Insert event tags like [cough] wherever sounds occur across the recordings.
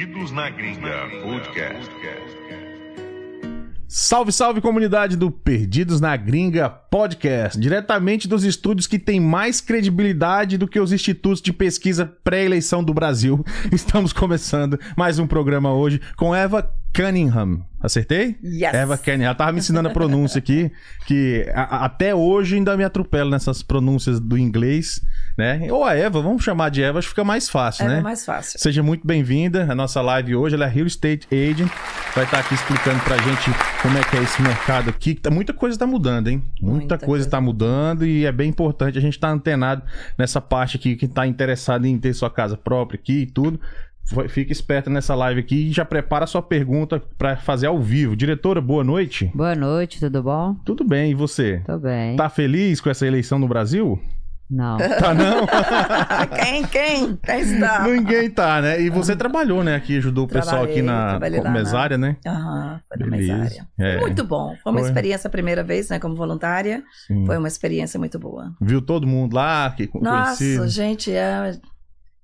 Perdidos na Gringa Podcast. Salve, salve comunidade do Perdidos na Gringa Podcast, diretamente dos estúdios que têm mais credibilidade do que os institutos de pesquisa pré-eleição do Brasil. [laughs] Estamos começando mais um programa hoje com Eva Cunningham. Acertei? Yes. Eva Cunningham. Ela tava me ensinando a pronúncia aqui, que a- até hoje ainda me atropelo nessas pronúncias do inglês, né? Ou a Eva, vamos chamar de Eva, acho que fica mais fácil, É né? mais fácil. Seja muito bem-vinda à nossa live hoje. Ela é Real Estate Agent. Vai estar aqui explicando pra gente como é que é esse mercado aqui. Tá- Muita coisa tá mudando, hein? Muita, Muita coisa coisa. tá mudando e é bem importante a gente estar antenado nessa parte aqui, que tá interessado em ter sua casa própria aqui e tudo. Fica esperto nessa live aqui e já prepara a sua pergunta pra fazer ao vivo. Diretora, boa noite. Boa noite, tudo bom? Tudo bem, e você? Tô bem. Tá feliz com essa eleição no Brasil? Não. [laughs] Tá não? [laughs] quem, quem? Quem está? Ninguém tá, né? E você trabalhou, né? Aqui ajudou o pessoal aqui na na- mesária, né? Aham, foi na Beleza. mesária. É. Muito bom. Foi uma Foi. experiência a primeira vez, né, como voluntária. Sim. Foi uma experiência muito boa. Viu todo mundo lá, que Nossa, conhecido. gente, é,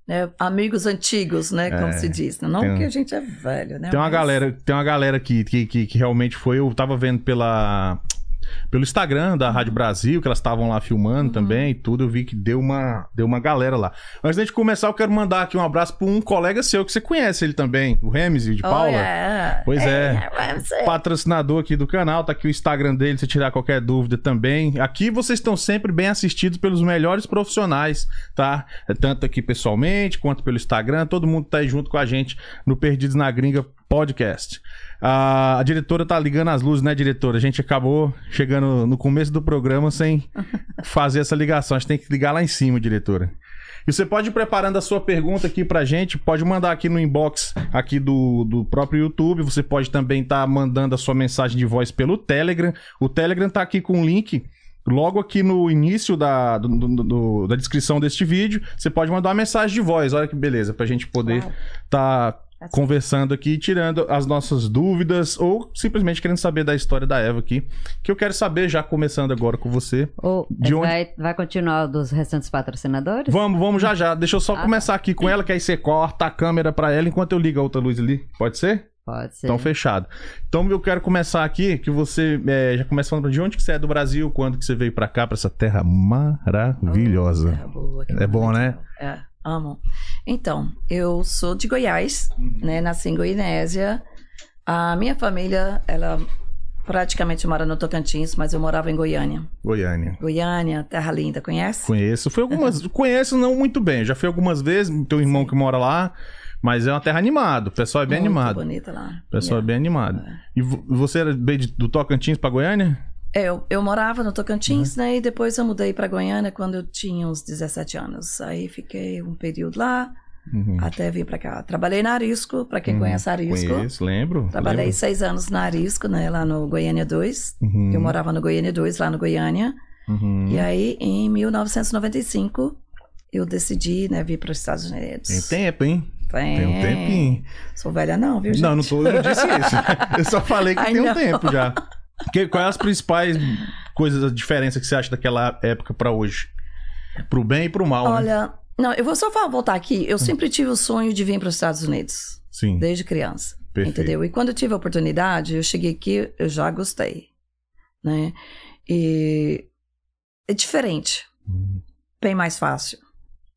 é amigos antigos, né, como É, se diz. Não tem- porque a gente é velho, né? Tem uma mas- galera, tem uma galera que, que, que, que realmente foi, eu tava vendo pela pelo Instagram da Rádio Brasil, que elas estavam lá filmando Uhum. também e tudo, eu vi que deu uma, deu uma galera lá. Antes da gente começar, eu quero mandar aqui um abraço pra um colega seu que você conhece ele também, o Remes de Oh, Paula. yeah. Pois é. vamos ser. patrocinador aqui do canal, tá aqui o Instagram dele, se tirar qualquer dúvida também. Aqui vocês estão sempre bem assistidos pelos melhores profissionais, tá? É Tanto aqui pessoalmente, quanto pelo Instagram, todo mundo tá aí junto com a gente no Perdidos na Gringa podcast. A, a diretora tá ligando as luzes, né, diretora? A gente acabou chegando no começo do programa sem [laughs] fazer essa ligação. A gente tem que ligar lá em cima, diretora. E você pode ir preparando a sua pergunta aqui pra gente, pode mandar aqui no inbox aqui do, do próprio YouTube. Você pode também estar mandando a sua mensagem de voz pelo Telegram. O Telegram tá aqui com o link logo aqui no início da, do- do- da descrição deste vídeo. Você pode mandar uma mensagem de voz, olha que beleza, pra gente poder Uau. tá Assim. conversando aqui, tirando as nossas dúvidas ou simplesmente querendo saber da história da Eva aqui, que eu quero saber já começando agora com você. Ou De onde- vai, vai continuar dos restantes patrocinadores? Vamos, vamos já já. Deixa eu só Ah, começar aqui com ela, que aí você corta a câmera pra ela enquanto eu ligo a outra luz ali. Pode ser? Pode ser. Então fechado. Então eu quero começar aqui, que você é, já começa falando de onde que você é do Brasil, quando que você veio pra cá, pra essa terra maravilhosa. É, boa, É bom, né? É, amo. Então, eu sou de Goiás, Uhum. né? Nasci em Goianésia. A minha família, ela praticamente mora no Tocantins, mas eu morava em Goiânia. Goiânia. Goiânia, terra linda, conhece? Conheço. Foi algumas. [laughs] conheço não muito bem. Já fui algumas vezes, tem um irmão que mora lá, mas é uma terra animada. O pessoal é bem Muito animado. bonita lá. O pessoal é Yeah. bem animado. E vo- você era do Tocantins pra Goiânia? É, Eu, eu morava no Tocantins, Uhum. né? E depois eu mudei para Goiânia quando eu tinha uns 17 anos. Aí fiquei um período lá, Uhum. até vir para cá. Trabalhei na Arisco, para quem Uhum. conhece a Arisco. Conheço, lembro. Trabalhei lembro. seis anos na Arisco, né? Lá no Goiânia 2. Uhum. Eu morava no Goiânia 2, lá no Goiânia. Uhum. E aí, em 1995, eu decidi, né, vir para os Estados Unidos. Tem tempo, hein? Tem, Tem um tempinho. Sou velha não, viu, gente? Não, não, tô, eu disse isso. [laughs] Eu só falei que Ai, tem um não. tempo já. Que, quais as principais coisas, a diferença que você acha daquela época pra hoje? Pro bem e pro mal, né? Olha, não, eu vou só voltar aqui. Eu sempre tive o sonho de vir para os Estados Unidos, Sim, desde criança. perfeito. Entendeu? E quando eu tive a oportunidade, eu cheguei aqui, eu já gostei, né? E é diferente, Uhum. bem mais fácil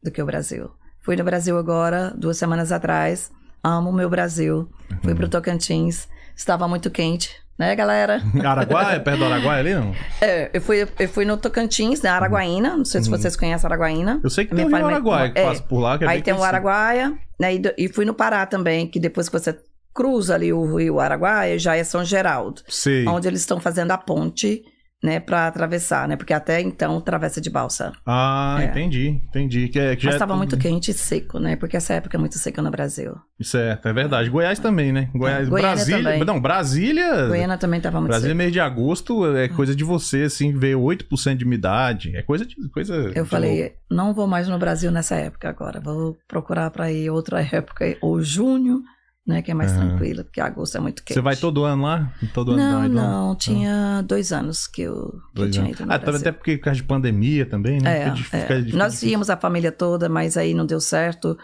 do que o Brasil. Fui no Brasil agora, duas semanas atrás. Amo o meu Brasil. Fui Uhum. pro Tocantins. Estava muito quente, né, galera? Araguaia, perto do Araguaia ali, não? É, eu fui, eu fui no Tocantins, né, Araguaína. Não sei se Uhum. vocês conhecem Araguaína. Eu sei que tem o Rio Araguaia que é. passa por lá, que é Aí tem o. Araguaia, né? E, e fui no Pará também, que depois que você cruza ali o rio Araguaia, já é São Geraldo. Sei. Onde eles estão fazendo a ponte, né, pra atravessar, né? Porque até então travessa de balsa. Ah, É. entendi, entendi. Que, é- que Mas é estava tudo- muito quente e seco, né? Porque essa época é muito seca no Brasil. Certo, é verdade. Goiás também, né? Goiás, Goiânia Brasília. também. Não, Brasília. Goiânia também estava muito Brasília, seco. mês de agosto, é coisa de você, assim, ver 8% de umidade. É coisa de. Coisa Eu de louco. falei, não vou mais no Brasil nessa época agora. Vou procurar para ir outra [laughs] época, ou junho, né? Que é mais Aham. tranquilo, porque agosto é muito quente. Você vai todo ano lá? Todo ano Não, não, tinha dois anos que eu, que eu tinha ido no Ah, Brasil. até porque por causa de pandemia também, né? É, é. difícil. Nós íamos a família toda, mas aí não deu certo.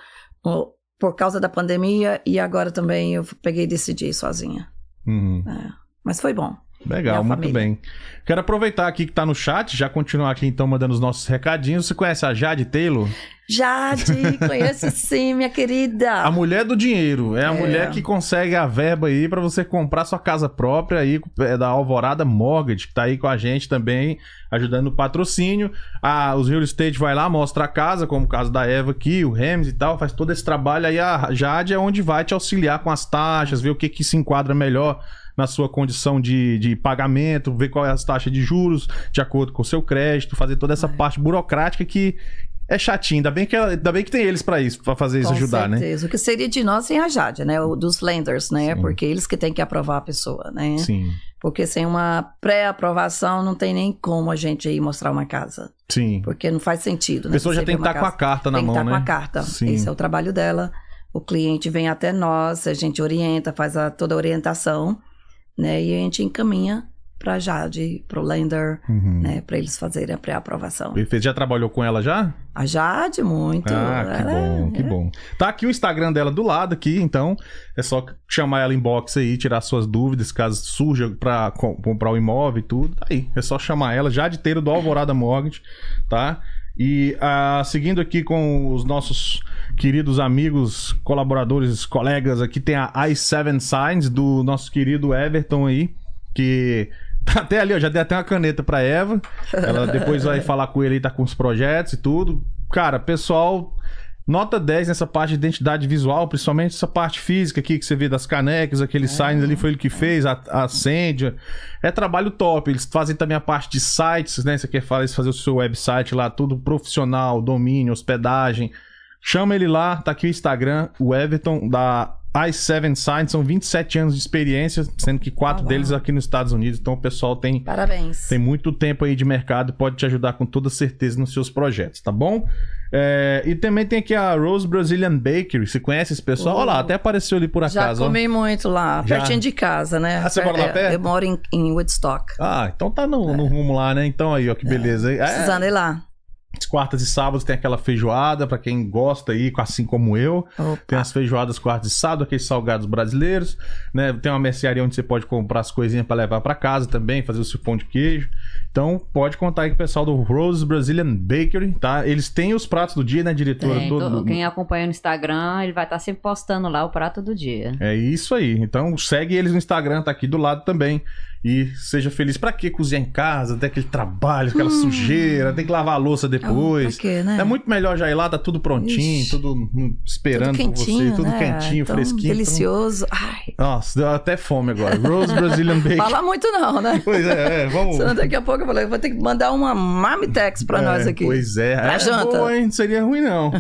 Por causa da pandemia e agora também eu peguei e decidi ir sozinha. Uhum. É, Mas foi bom. Legal, muito família. bem. Quero aproveitar aqui que tá no chat, já continuar aqui então mandando os nossos recadinhos. Você conhece a Jade Taylor? Jade, [laughs] conheço sim, minha querida. A mulher do dinheiro. É a É. mulher que consegue a verba aí pra você comprar sua casa própria aí, é da Alvorada Mortgage, que tá aí com a gente também, ajudando no patrocínio. Ah, os real estate vai lá, mostra a casa, como o caso da Eva aqui, o Rems e tal, faz todo esse trabalho aí. A Jade é onde vai te auxiliar com as taxas, ver o que, que se enquadra melhor na sua condição de, de pagamento, ver qual é as taxas de juros de acordo com o seu crédito, fazer toda essa parte burocrática que é chatinho. Ainda bem que, ainda bem que tem eles pra isso, pra fazer isso Com ajudar, né? certeza. O que seria de nós sem a Jade, né? O dos lenders, né? Sim. Porque eles que têm que aprovar a pessoa, né? Sim, Porque sem uma pré-aprovação não tem nem como a gente ir mostrar uma casa. sim. Porque não faz sentido, A né? pessoa já tem que estar com a carta na tem que mão, estar né? com a carta. Sim. Esse é o trabalho dela. O cliente vem até nós, a gente orienta, faz a, toda a orientação, né? E a gente encaminha para Jade, para o lender, Uhum. né? Para eles fazerem a pré-aprovação. Você já trabalhou com ela já? A Jade, muito. Ah, que Ela bom, é- que bom. Tá aqui o Instagram dela do lado aqui, então é só chamar ela inbox aí, tirar suas dúvidas, caso surja co- comprar o imóvel e tudo. Tá aí, é só chamar ela, já de teiro do Alvorada Mortgage, tá? E ah, seguindo aqui com os nossos queridos amigos, colaboradores, colegas, aqui tem a i7 Signs do nosso querido Everton aí, que [laughs] tá até ali, ó, já dei até uma caneta pra Eva. Ela depois vai [laughs] falar com ele aí, tá com os projetos e tudo. Cara, pessoal, nota 10 nessa parte de identidade visual, principalmente essa parte física aqui que você vê das canecas, aqueles signs ali foi ele que fez, a, a Sandia. É trabalho top. Eles fazem também a parte de sites, né? Você quer fazer o seu website lá, tudo profissional, domínio, hospedagem. Chama ele lá, tá aqui o Instagram, o Everton, da i7 Signs, são 27 anos de experiência, sendo que quatro Ah, deles aqui nos Estados Unidos. Então o pessoal tem Parabéns. tem muito tempo aí de mercado, pode te ajudar com toda certeza nos seus projetos, tá bom? É, e também tem aqui a Rose Brazilian Bakery. Você conhece esse pessoal? Oh. Olha lá, até apareceu ali por Já acaso. ó. comi muito lá, Já? pertinho de casa, né? Ah, você mora lá É, perto? Eu moro em, em Woodstock. Ah, então tá no, no rumo lá, né? Então aí, ó, que beleza. É, Precisando ir lá. As quartas e sábados tem aquela feijoada, pra quem gosta aí, assim como eu. Opa. Tem as feijoadas quartas e sábado, aqueles salgados brasileiros, né? Tem uma mercearia onde você pode comprar as coisinhas pra levar pra casa também, fazer o seu pão de queijo. Então, pode contar aí com o pessoal do Rose Brazilian Bakery, tá? Eles têm os pratos do dia, né, diretora? Tem, quem acompanha no Instagram, ele vai estar sempre postando lá o prato do dia. É isso aí. Então, segue eles no Instagram, tá aqui do lado também. E seja feliz. Pra que cozinhar em casa? Tem aquele trabalho, aquela sujeira, tem que lavar a louça depois. Pra quê, né? É muito melhor já ir lá, tá tudo prontinho, Ixi. tudo hum, esperando tudo por você, tudo né? quentinho, Tão fresquinho. Delicioso. Ai, Nossa, deu até fome agora. Rose Brazilian Bakery. fala muito não, né? [laughs] Pois é, é, vamos. Senão daqui a pouco eu falei, vou ter que mandar uma Marmitex pra É, nós aqui. Pois é. Pra é janta. boa, hein? Não seria ruim, não.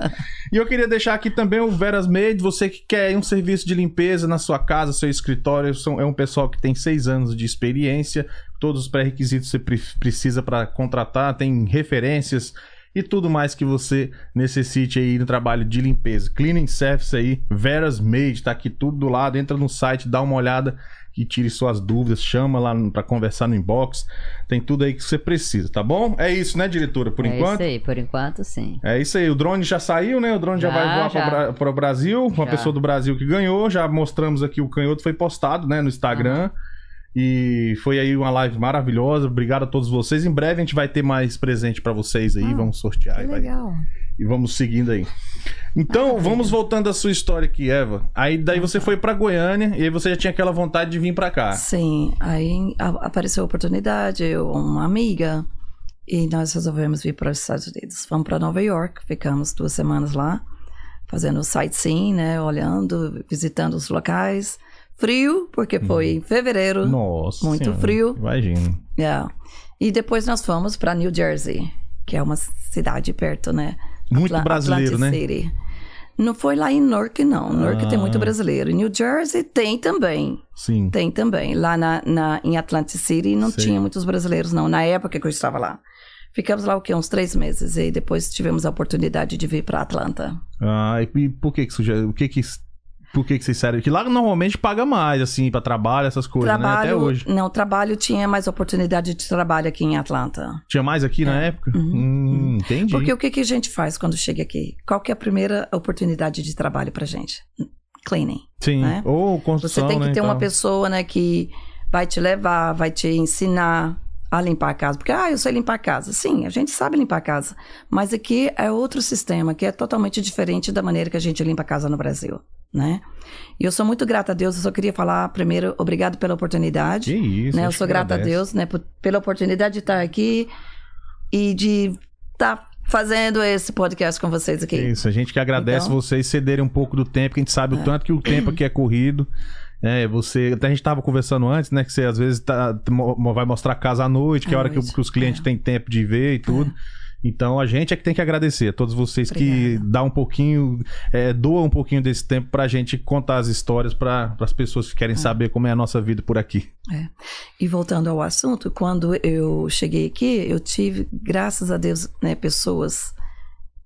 [laughs] e eu queria deixar aqui também o Veras Made. Você que quer um serviço de limpeza na sua casa, seu escritório. São, é um pessoal que tem seis anos de experiência. Todos os pré-requisitos você pre- precisa para contratar. Tem referências e tudo mais que você necessite aí no trabalho de limpeza. Cleaning Service aí, Veras Made, tá aqui tudo do lado. Entra no site, dá uma olhada e tire suas dúvidas, chama lá para conversar no inbox. Tem tudo aí que você precisa, tá bom? É isso, né, diretora, por é enquanto? isso aí, por enquanto sim. É isso aí, o drone já saiu, né? O drone já, Já, vai voar para o Brasil. Uma Já. pessoa do Brasil que ganhou. Já mostramos aqui o canhoto, foi postado, né, no Instagram. E foi aí uma live maravilhosa. Obrigado a todos vocês. Em breve a gente vai ter mais presente para vocês aí. Ah, vamos sortear Que e, vai- legal. e vamos seguindo aí. Então, vamos voltando à sua história aqui, Eva. Aí daí você foi para Goiânia e aí você já tinha aquela vontade de vir para cá. Sim, aí apareceu a oportunidade, eu, uma amiga, e nós resolvemos vir para os Estados Unidos. Fomos para Nova York, ficamos duas semanas lá, fazendo sightseeing, né, olhando, visitando os locais. Frio, porque foi em fevereiro. Nossa. Muito Senhora, frio. Imagina. Yeah. E depois nós fomos para New Jersey, que é uma cidade perto, né? Muito Atla- brasileiro, né? Atlantic City. Não foi lá em Newark, não. Newark tem muito Ah. brasileiro. New Jersey tem também. Sim. Tem também. Lá na, na- em Atlantic City não Sei. tinha muitos brasileiros, não. Na época que eu estava lá. Ficamos lá o quê? Uns três meses. E depois tivemos a oportunidade de vir para Atlanta. Ah, e, por que que já... O que que Por que, que vocês saíram? Que lá normalmente paga mais, assim, pra trabalho, essas coisas, né? Até Trabalho, hoje. não, trabalho tinha mais oportunidade de trabalho aqui em Atlanta. Tinha mais aqui na época? Hum, entendi. Porque o que, que a gente faz quando chega aqui? Qual que é a primeira oportunidade de trabalho pra gente? Cleaning. Sim. né? Ou Você construção, tem que né, ter uma pessoa, né, que vai te levar, vai te ensinar a limpar a casa. Porque, ah, eu sei limpar a casa. Sim, a gente sabe limpar a casa. Mas aqui é outro sistema, que é totalmente diferente da maneira que a gente limpa a casa no Brasil, né? E eu sou muito grata a Deus. Eu só queria falar, primeiro, obrado pela oportunidade. Que isso. né? Eu sou grata a. Deus, né, por- pela oportunidade de estar aqui e de estar fazendo esse podcast com vocês aqui. Isso, a gente que agradece Então- vocês cederem um pouco do tempo, que a gente sabe o tanto que o tempo aqui é corrido. É, você, até a gente tava conversando antes, né? Que você às vezes tá, vai mostrar a casa à noite, que é a hora que, que os clientes é. têm tempo de ver e tudo. Então a gente é que tem que agradecer a todos vocês que Obrigada. dá um pouquinho, é, doam um pouquinho desse tempo pra gente contar as histórias para as pessoas que querem saber como é a nossa vida por aqui. E voltando ao assunto, quando eu cheguei aqui, eu tive, graças a Deus, né, pessoas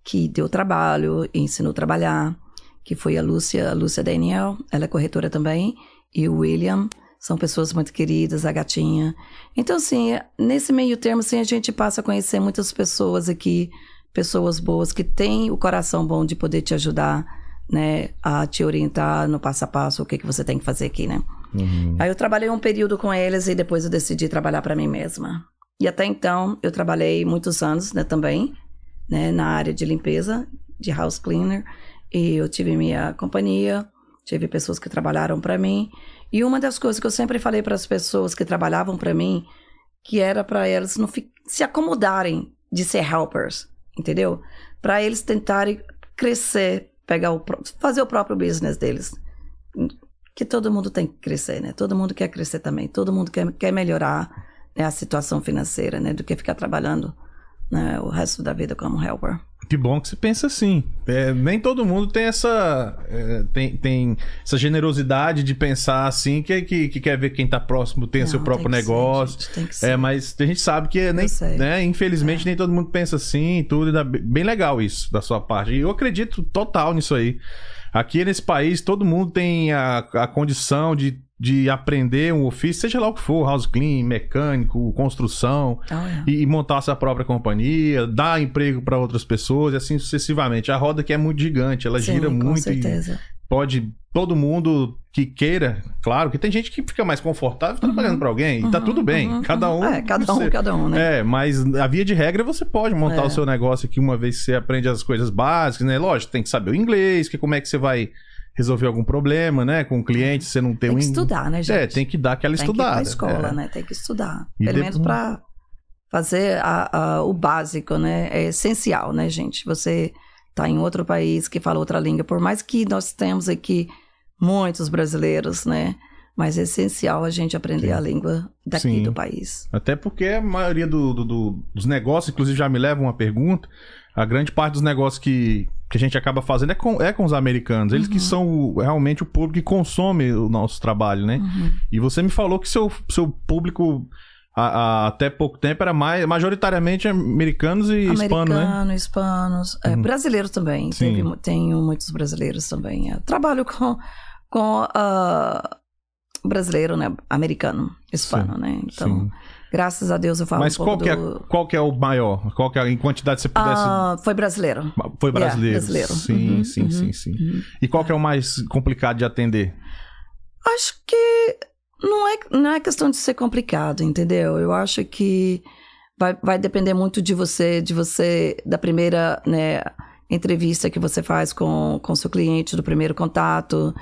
que deu trabalho, ensinou a trabalhar, que foi a Lúcia, a Lúcia Daniel, ela é corretora também, e o William, são pessoas muito queridas, a gatinha. Então, assim, nesse meio termo, assim, a gente passa a conhecer muitas pessoas aqui, pessoas boas que têm o coração bom de poder te ajudar, né, a te orientar no passo a passo, o que, que você tem que fazer aqui, né? Aí eu trabalhei um período com eles e depois eu decidi trabalhar para mim mesma. E até então eu trabalhei muitos anos, né, também, né, na área de limpeza, de house cleaner, e eu tive minha companhia, tive pessoas que trabalharam para mim. E uma das coisas que eu sempre falei para as pessoas que trabalhavam para mim, que era para elas não se acomodarem de ser helpers, entendeu? Para eles tentarem crescer, pegar o fazer o próprio business deles que todo mundo tem que crescer, né? Todo mundo quer crescer também. Todo mundo quer, quer melhorar né, a situação financeira, né? Do que ficar trabalhando né, o resto da vida como helper. Que bom que você pensa assim. É, nem todo mundo tem essa é, tem, tem essa generosidade de pensar assim, que, que, que quer ver quem tá próximo tem Não, seu próprio tem que ser, negócio. gente, tem que ser. É, mas a gente sabe que nem, né, infelizmente nem todo mundo pensa assim e tudo. dá bem legal isso da sua parte. E eu acredito total nisso aí. Aqui nesse país, todo mundo tem a, a condição de, de aprender um ofício, seja lá o que for, house clean, mecânico, construção, Oh, yeah. e, e montar a sua própria companhia, dar emprego para outras pessoas e assim sucessivamente. A roda aqui é muito gigante, ela Sim, gira muito e certeza. pode todo mundo que queira, claro, que tem gente que fica mais confortável trabalhando para alguém e tá tudo bem, Uhum, cada um. uhum. É, cada um, você- cada um, né? É, mas a via de regra você pode montar É. o seu negócio aqui uma vez que você aprende as coisas básicas, né? Lógico, tem que saber o inglês, que como é que você vai resolver algum problma, né, com o cliente, você não tem, Tem um que in- estudar, né, gente? É, tem que dar aquela Tem que ir estudada. pra escola, é. né? Tem que estudar. E Pelo depois- menos para fazer a- a- o básico, né? É essencial, né, gente? Você tá em outro país que fala outra língua, por mais que nós temos aqui muitos brasileiros, né? Mas é essencial a gente aprender Sim. a língua daqui Sim. do país. Até porque a maioria do- do- do- dos negócios, inclusive já me leva uma pergunta, a grande parte dos negócios que, que a gente acaba fazendo é com, é com os americanos. Eles Uhum. que são o- realmente o público que consome o nosso trabalho, né? Uhum. E você me falou que seu, seu público a- a- até pouco tempo era mais, majoritariamente americanos e hispanos, né? Americano, hispanos, é, Uhum. brasileiros também. Sim. Teve tenho muitos brasileiros também. Eu trabalho com, com ah, brasileiro, né? Americano, hispano, Sim, né? Então, Sim. Graças a Deus eu falo Mas um qual que, é, do... qual que é o maior? Qual que é, em quantidade você pudesse... Ah, foi brasileiro. Foi Yeah, brasileiro. brasileiro. Sim, Uhum, sim, uhum, sim, sim. uhum. E qual que é o mais complicado de atender? Acho que não é, não é questão de ser complicado, entendeu? Eu acho que vai, vai depender muito de você, de você, da primeira né, entrevista que você faz com o seu cliente, do primeiro contato.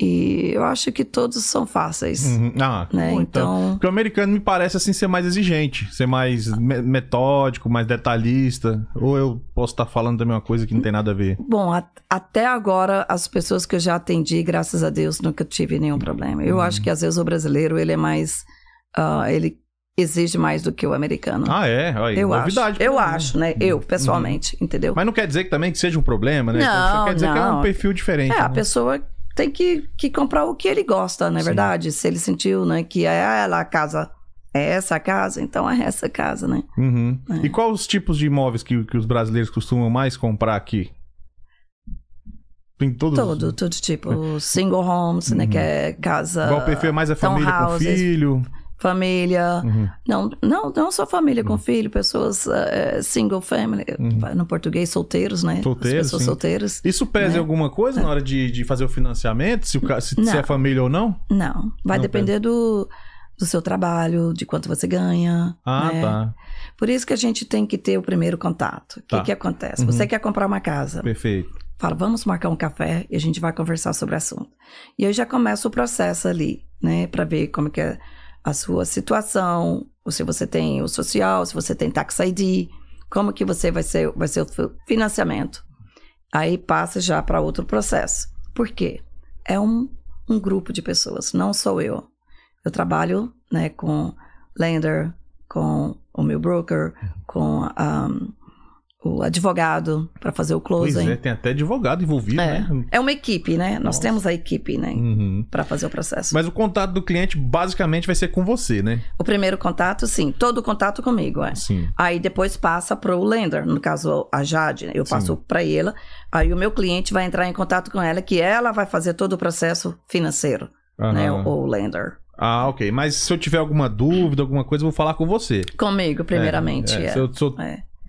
E eu acho que todos são fáceis, Uhum. Ah, né? bom, Então, Porque o americano me parece assim ser mais exigente, ser mais me- metódico, mais detalhista. Ou eu posso estar falando também uma coisa que não tem nada a ver. bom, a- até agora, as pessoas que eu já atendi, graças a Deus, nunca tive nenhum problema. Eu Uhum. acho que às vezes o brasileiro, ele é mais... ah, ele exige mais do que o americano. Ah, é? Aí, Eu novidade. acho, eu mim, acho, né? Eu, pessoalmente, entendeu? Mas não quer dizer que também que seja um problema, né? Não, Só quer dizer que é um não. perfil diferente. É, a né? pessoa tem que, que comprar o que ele gosta, não é Sim. verdade? Se ele sentiu, né, que é ah, ela a casa, é essa a casa, então é essa a casa, né? Uhum. É. E quais os tipos de imóveis que, que os brasileiros costumam mais comprar aqui? Tem todos. Todo, todo tipo. [laughs] Single homes, né? Que é casa. Igual o perfil é mais a família com filho. Família. Uhum. Não, não, não só família com filho, pessoas eh, single family, no português, solteiros, né? As Uhum. Solteiros, pessoas sim. solteiras. Isso pesa em alguma coisa na hora de, de fazer o financiamento? Se, o se, se é família ou não? Não, vai Não depender do, do seu trabalho, de quanto você ganha. Ah, né? tá. Por isso que a gente tem que ter o primeiro contato. O que, Tá. que acontece? Uhum. Você quer comprar uma casa, Perfeito. fala, vamos marcar um café e a gente vai conversar sobre o assunto. E aí já começa o processo ali, né? Pra ver como que é a sua situação, ou se você tem o social, se você tem tax ID, como que você vai ser, vai ser o fi- financiamento. Aí passa já para outro processo. Por quê? É um, um grupo de pessoas, não sou eu. Eu trabalho né, com lender, com o meu broker, com um, o advogado para fazer o Pois closing. é, tem até advogado envolvido, É. né? É uma equipe, né? Nós Nossa. temos a equipe, né? Uhum. Para fazer o processo. Mas o contato do cliente basicamente vai ser com você, né? O primeiro contato, sim. Todo o contato comigo, é. Sim. Aí depois passa para o lender, no caso a Jade, né? eu passo para ela. Aí o meu cliente vai entrar em contato com ela, que ela vai fazer todo o processo financeiro, né? Aham. O, lender. Ah, ok. Mas se eu tiver alguma dúvida, alguma coisa, eu vou falar com você. Comigo, primeiramente. É, É, se eu sou-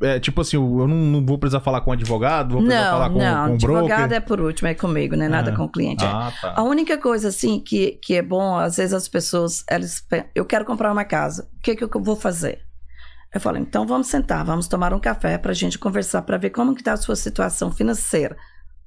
É. é, tipo assim, eu não, não vou precisar falar com advogado, vou precisar Não, falar com, não. com advogado broker. é por último, é comigo, né? Nada Ah. com o cliente. é. Ah, tá. A única coisa, assim, que, que é bom, às vezes as pessoas, elas eu quero comprar uma casa, o que, que eu vou fazer? Eu falo, então vamos sentar, vamos tomar um café pra gente conversar, pra ver como que tá a sua situação financeira.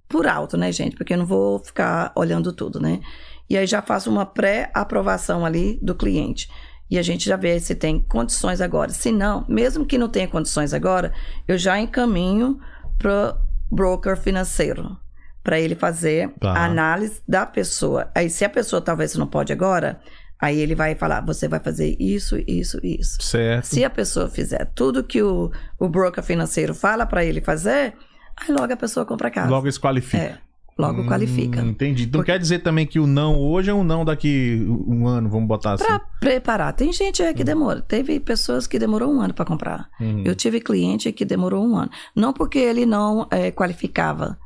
Por alto, né, gente? Porque eu não vou ficar olhando tudo, né? E aí já faço uma pré-aprovação ali do cliente. E a gente já vê se tem condições agora. Se não, mesmo que não tenha condições agora, eu já encaminho pro broker financeiro para ele fazer Tá. a análise da pessoa. Aí, se a pessoa talvez não pode agora, aí ele vai falar: você vai fazer isso, isso, isso. Certo. Se a pessoa fizer tudo que o, o broker financeiro fala para ele fazer, aí logo a pessoa compra a casa. Logo eles qualificam. É, logo Hum, qualifica. Entendi. Então quer dizer também que o não hoje é um não daqui um ano, vamos botar assim. Para preparar. Tem gente é, que demora. Teve pessoas que demorou um ano para comprar. Uhum. Eu tive cliente que demorou um ano. Não porque ele não é, qualificava,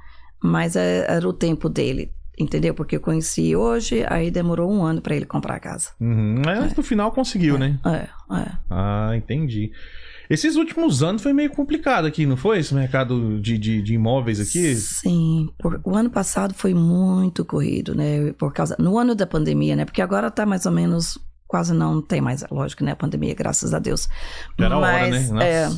mas é, era o tempo dele. Entendeu? Porque eu conheci hoje, aí demorou um ano para ele comprar a casa. Uhum. Mas no final conseguiu, né? É, é. Ah, entendi. Esses últimos anos foi meio complicado aqui, não foi? Esse mercado de, de, de imóveis aqui? Sim, por- o ano passado foi muito corrido, né? Por causa no ano da pandemia, né? Porque agora tá mais ou menos quase não tem mais, lógico, né? A pandemia, graças a Deus. Era a hora, né? Mas, Nossa. é,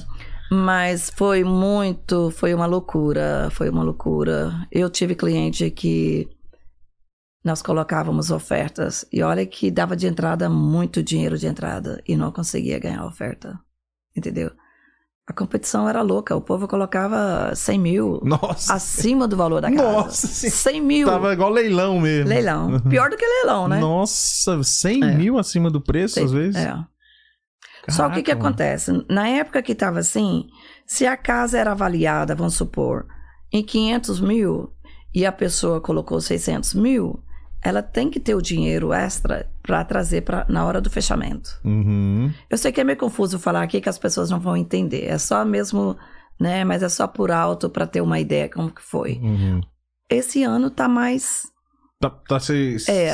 mas foi muito, foi uma loucura, foi uma loucura. Eu tive cliente que nós colocávamos ofertas e olha que dava de entrada muito dinheiro de entrada e não conseguia ganhar a oferta, entendeu? A competição era louca, o povo colocava 100 mil Nossa, acima do valor da casa. Nossa, sim. 100 mil. tava igual leilão mesmo. Leilão. Pior do que leilão, né? Nossa, 100 É. mil acima do preço, às vezes? É. Só o que, que Caraca, mano. acontece? Na época que estava assim, se a casa era avaliada, vamos supor, em 500 mil e a pessoa colocou 600 mil, ela tem que ter o dinheiro extra para trazer pra, na hora do fechamento. Uhum. Eu sei que é meio confuso falar aqui que as pessoas não vão entender. É só mesmo, né? Mas é só por alto para ter uma ideia como que foi. Uhum. Esse ano tá mais Tá, tá se, É,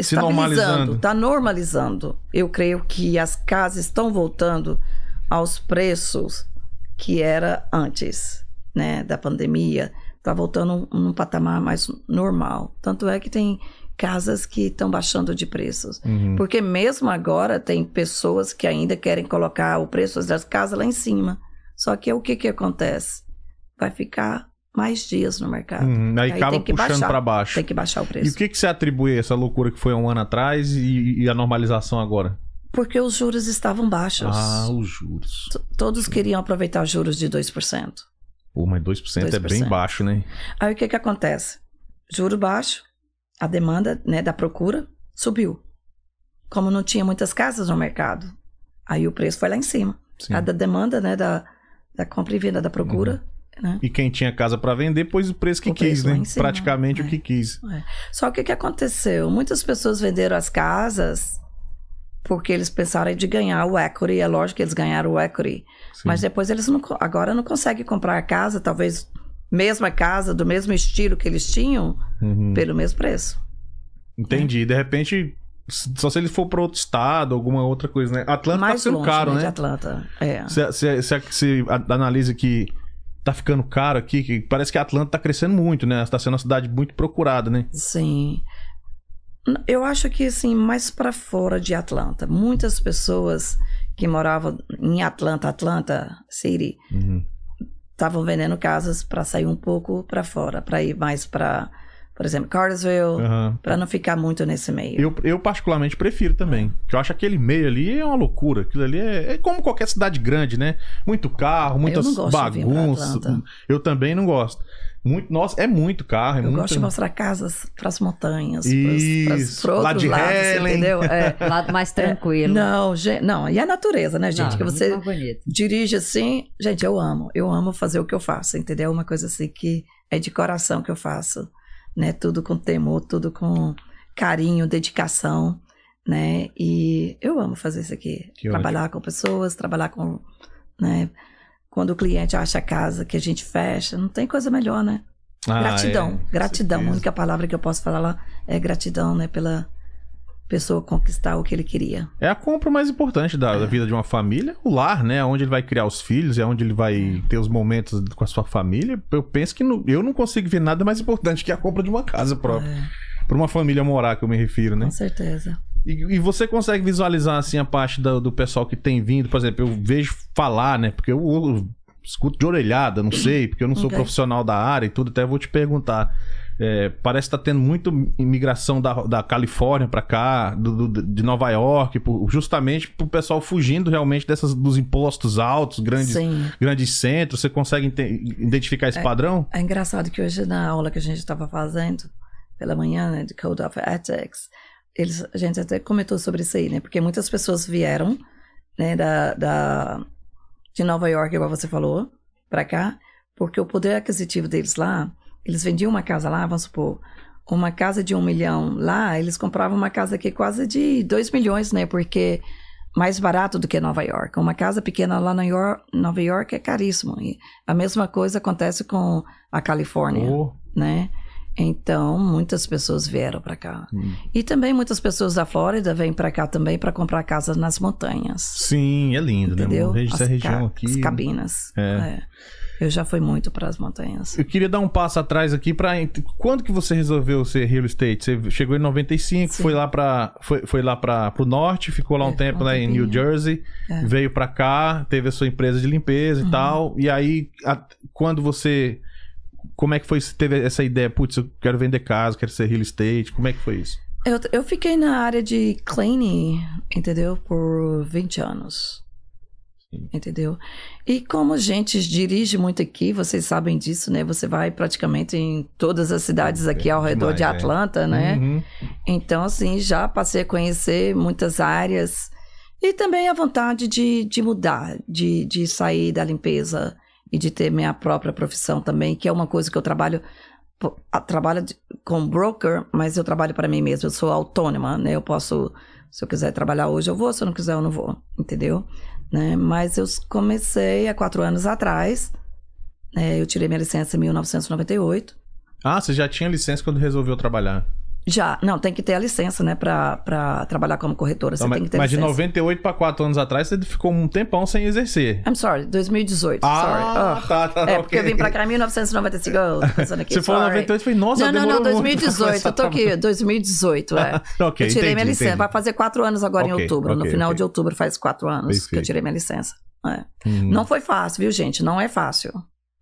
se normalizando. está normalizando. Eu creio que as casas estão voltando aos preços que era antes, né, da pandemia. Está voltando num patamar mais normal. Tanto é que tem casas que estão baixando de preços. Uhum. Porque mesmo agora tem pessoas que ainda querem colocar o preço das casas lá em cima. Só que o que que acontece? Vai ficar mais dias no mercado. Uhum. Aí, Aí acaba puxando pra baixo. Tem que baixar o E preço. o que, que você atribui a essa loucura que foi há um ano atrás e, e a normalização agora? Porque os juros estavam baixos. Ah, os juros. T- Todos queriam aproveitar juros de 2%. Pô, mas 2%, é 2%. bem baixo, né? Aí o que que acontece? Juro baixo, a demanda né, da procura subiu. Como não tinha muitas casas no mercado, aí o preço foi lá em cima. Sim. A da demanda, né, da, da compra e venda da procura, né? E quem tinha casa pra vender, pôs o preço que O quis, preço né? cima, Praticamente o é. que quis. Só que o que aconteceu? Muitas pessoas venderam as casas porque eles pensaram de ganhar o equity. É lógico que eles ganharam o equity. Sim. Mas depois eles não, agora não conseguem comprar a casa, talvez mesma casa, do mesmo estilo que eles tinham, Uhum. pelo mesmo preço. Entendi. De repente, só se ele for pra outro estado, alguma outra coisa, né? Atlanta Mais tá sendo longe, caro, né, de né? Atlanta. É. Você analisa que tá ficando caro aqui, que parece que Atlanta tá crescendo muito, né? Tá sendo uma cidade muito procurada, né? Sim. N- Eu acho que, assim, mais para fora de Atlanta. Muitas pessoas que moravam em Atlanta, Atlanta City, Uhum. estavam vendendo casas para sair um pouco para fora, para ir mais para, por exemplo, Cartersville, Aham. para não ficar muito nesse meio. Eu, eu particularmente prefiro também. Que eu acho aquele meio ali é uma loucura. Aquilo ali é, é como qualquer cidade grande, né? Muito carro, muitas bagunças. Eu também não gosto. Muito, nossa, é muito carro. É Eu muito... gosto de mostrar casas para as montanhas, para lá outros de lados, Helen. entendeu? É. [laughs] Lado mais tranquilo. Não, gente, não, e a natureza, né, gente? Não, que muito você dirige assim, gente, eu amo, eu amo fazer o que eu faço, entendeu? Uma coisa assim que é de coração que eu faço, né? Tudo com temor, tudo com carinho, dedicação, né? E eu amo fazer isso aqui, Que trabalhar com pessoas, trabalhar com, né? Quando o cliente acha a casa que a gente fecha, não tem coisa melhor, né? Ah, gratidão, é, gratidão. A única palavra que eu posso falar lá é gratidão, né? Pela pessoa conquistar o que ele queria. É a compra mais importante da, da vida de uma família, o lar, né? Onde ele vai criar os filhos, é onde ele vai ter os momentos com a sua família. Eu penso que não- eu não consigo ver nada mais importante que a compra de uma casa própria. É, Pra uma família morar, que eu me refiro, né? com certeza. E, e você consegue visualizar, assim, a parte do, do pessoal que tem vindo? Por exemplo, eu vejo falar, né? Porque eu, eu escuto de orelhada, não sei, porque eu não sou Ok. profissional da área e tudo, até vou te perguntar. É, parece que tá tendo muito imigração da, da Califórnia pra cá, do, do- de Nova York, por- justamente pro pessoal fugindo realmente dessas, dos impostos altos, grandes, Sim. grandes centros. Você consegue identificar esse É. padrão? É engraçado que hoje na aula que a gente estava fazendo pela manhã, né, de Code of Ethics, eles, a gente até comentou sobre isso aí, né? Porque muitas pessoas vieram, né, da, da de Nova York, igual você falou, para cá, porque o poder aquisitivo deles lá, eles vendiam uma casa lá, vamos supor, uma casa de um milhão lá, eles compravam uma casa aqui quase de dois milhões, né? Porque mais barato do que Nova York. Uma casa pequena lá na Yor- Nova York é caríssimo. E a mesma coisa acontece com a Califórnia, Oh, né? Então, muitas pessoas vieram para cá. Hum. E também muitas pessoas da Flórida vêm para cá também para comprar casas nas montanhas. sim, é lindo, Entendeu? né? Essa As região aqui. As cabinas. É. É. Eu já fui muito para as montanhas. Eu queria dar um passo atrás aqui para quando que você resolveu ser real estate? Você chegou em 95, Sim. foi lá para foi, foi lá para pro norte, ficou lá um É, tempo um lá em New. Jersey, É. veio para cá, teve a sua empresa de limpeza Uhum. e tal. E aí a- quando você como é que foi? Você teve essa ideia, putz, eu quero vender casa, quero ser real estate. Como é que foi isso? Eu, eu fiquei na área de cleaning, entendeu? Por 20 anos. Sim. Entendeu? E como a gente dirige muito aqui, vocês sabem disso, né? Você vai praticamente em todas as cidades aqui ao redor de demais, é. Atlanta, né? Uhum. Então, assim, já passei a conhecer muitas áreas e também a vontade de, de mudar, de, de sair da limpeza e de ter minha própria profissão também, que é uma coisa que eu trabalho. Trabalho com broker, mas eu trabalho para mim mesma. Eu sou autônoma, né? Eu posso, se eu quiser trabalhar hoje, eu vou. Se eu não quiser, eu não vou. Entendeu? Né? Mas eu comecei há quatro anos atrás. né? Eu tirei minha licença em 1998. Ah, você já tinha licença quando resolveu trabalhar. Já, não, tem que ter a licença, né, pra, pra trabalhar como corretora. Você Não, tem mas que ter mas de licença. 98 para 4 anos atrás, você ficou um tempão sem exercer. I'm sorry, 2018. Ah, sorry. Ah. tá, tá. É, porque ok. eu vim pra cá em 1995. Oh, tô [laughs] pensando aqui. Você falou sorry. 98 e falei, nossa, Não, não, não, muito pra 2018. Eu tô aqui, [laughs] 2018, é. [laughs] ok, eu tirei minha entendi, licença. entendi. Vai fazer quatro anos agora Ok, em outubro. no final de outubro faz quatro anos que eu Perfeito. tirei minha licença. É. Uhum. Não foi fácil, viu, gente? Não é fácil.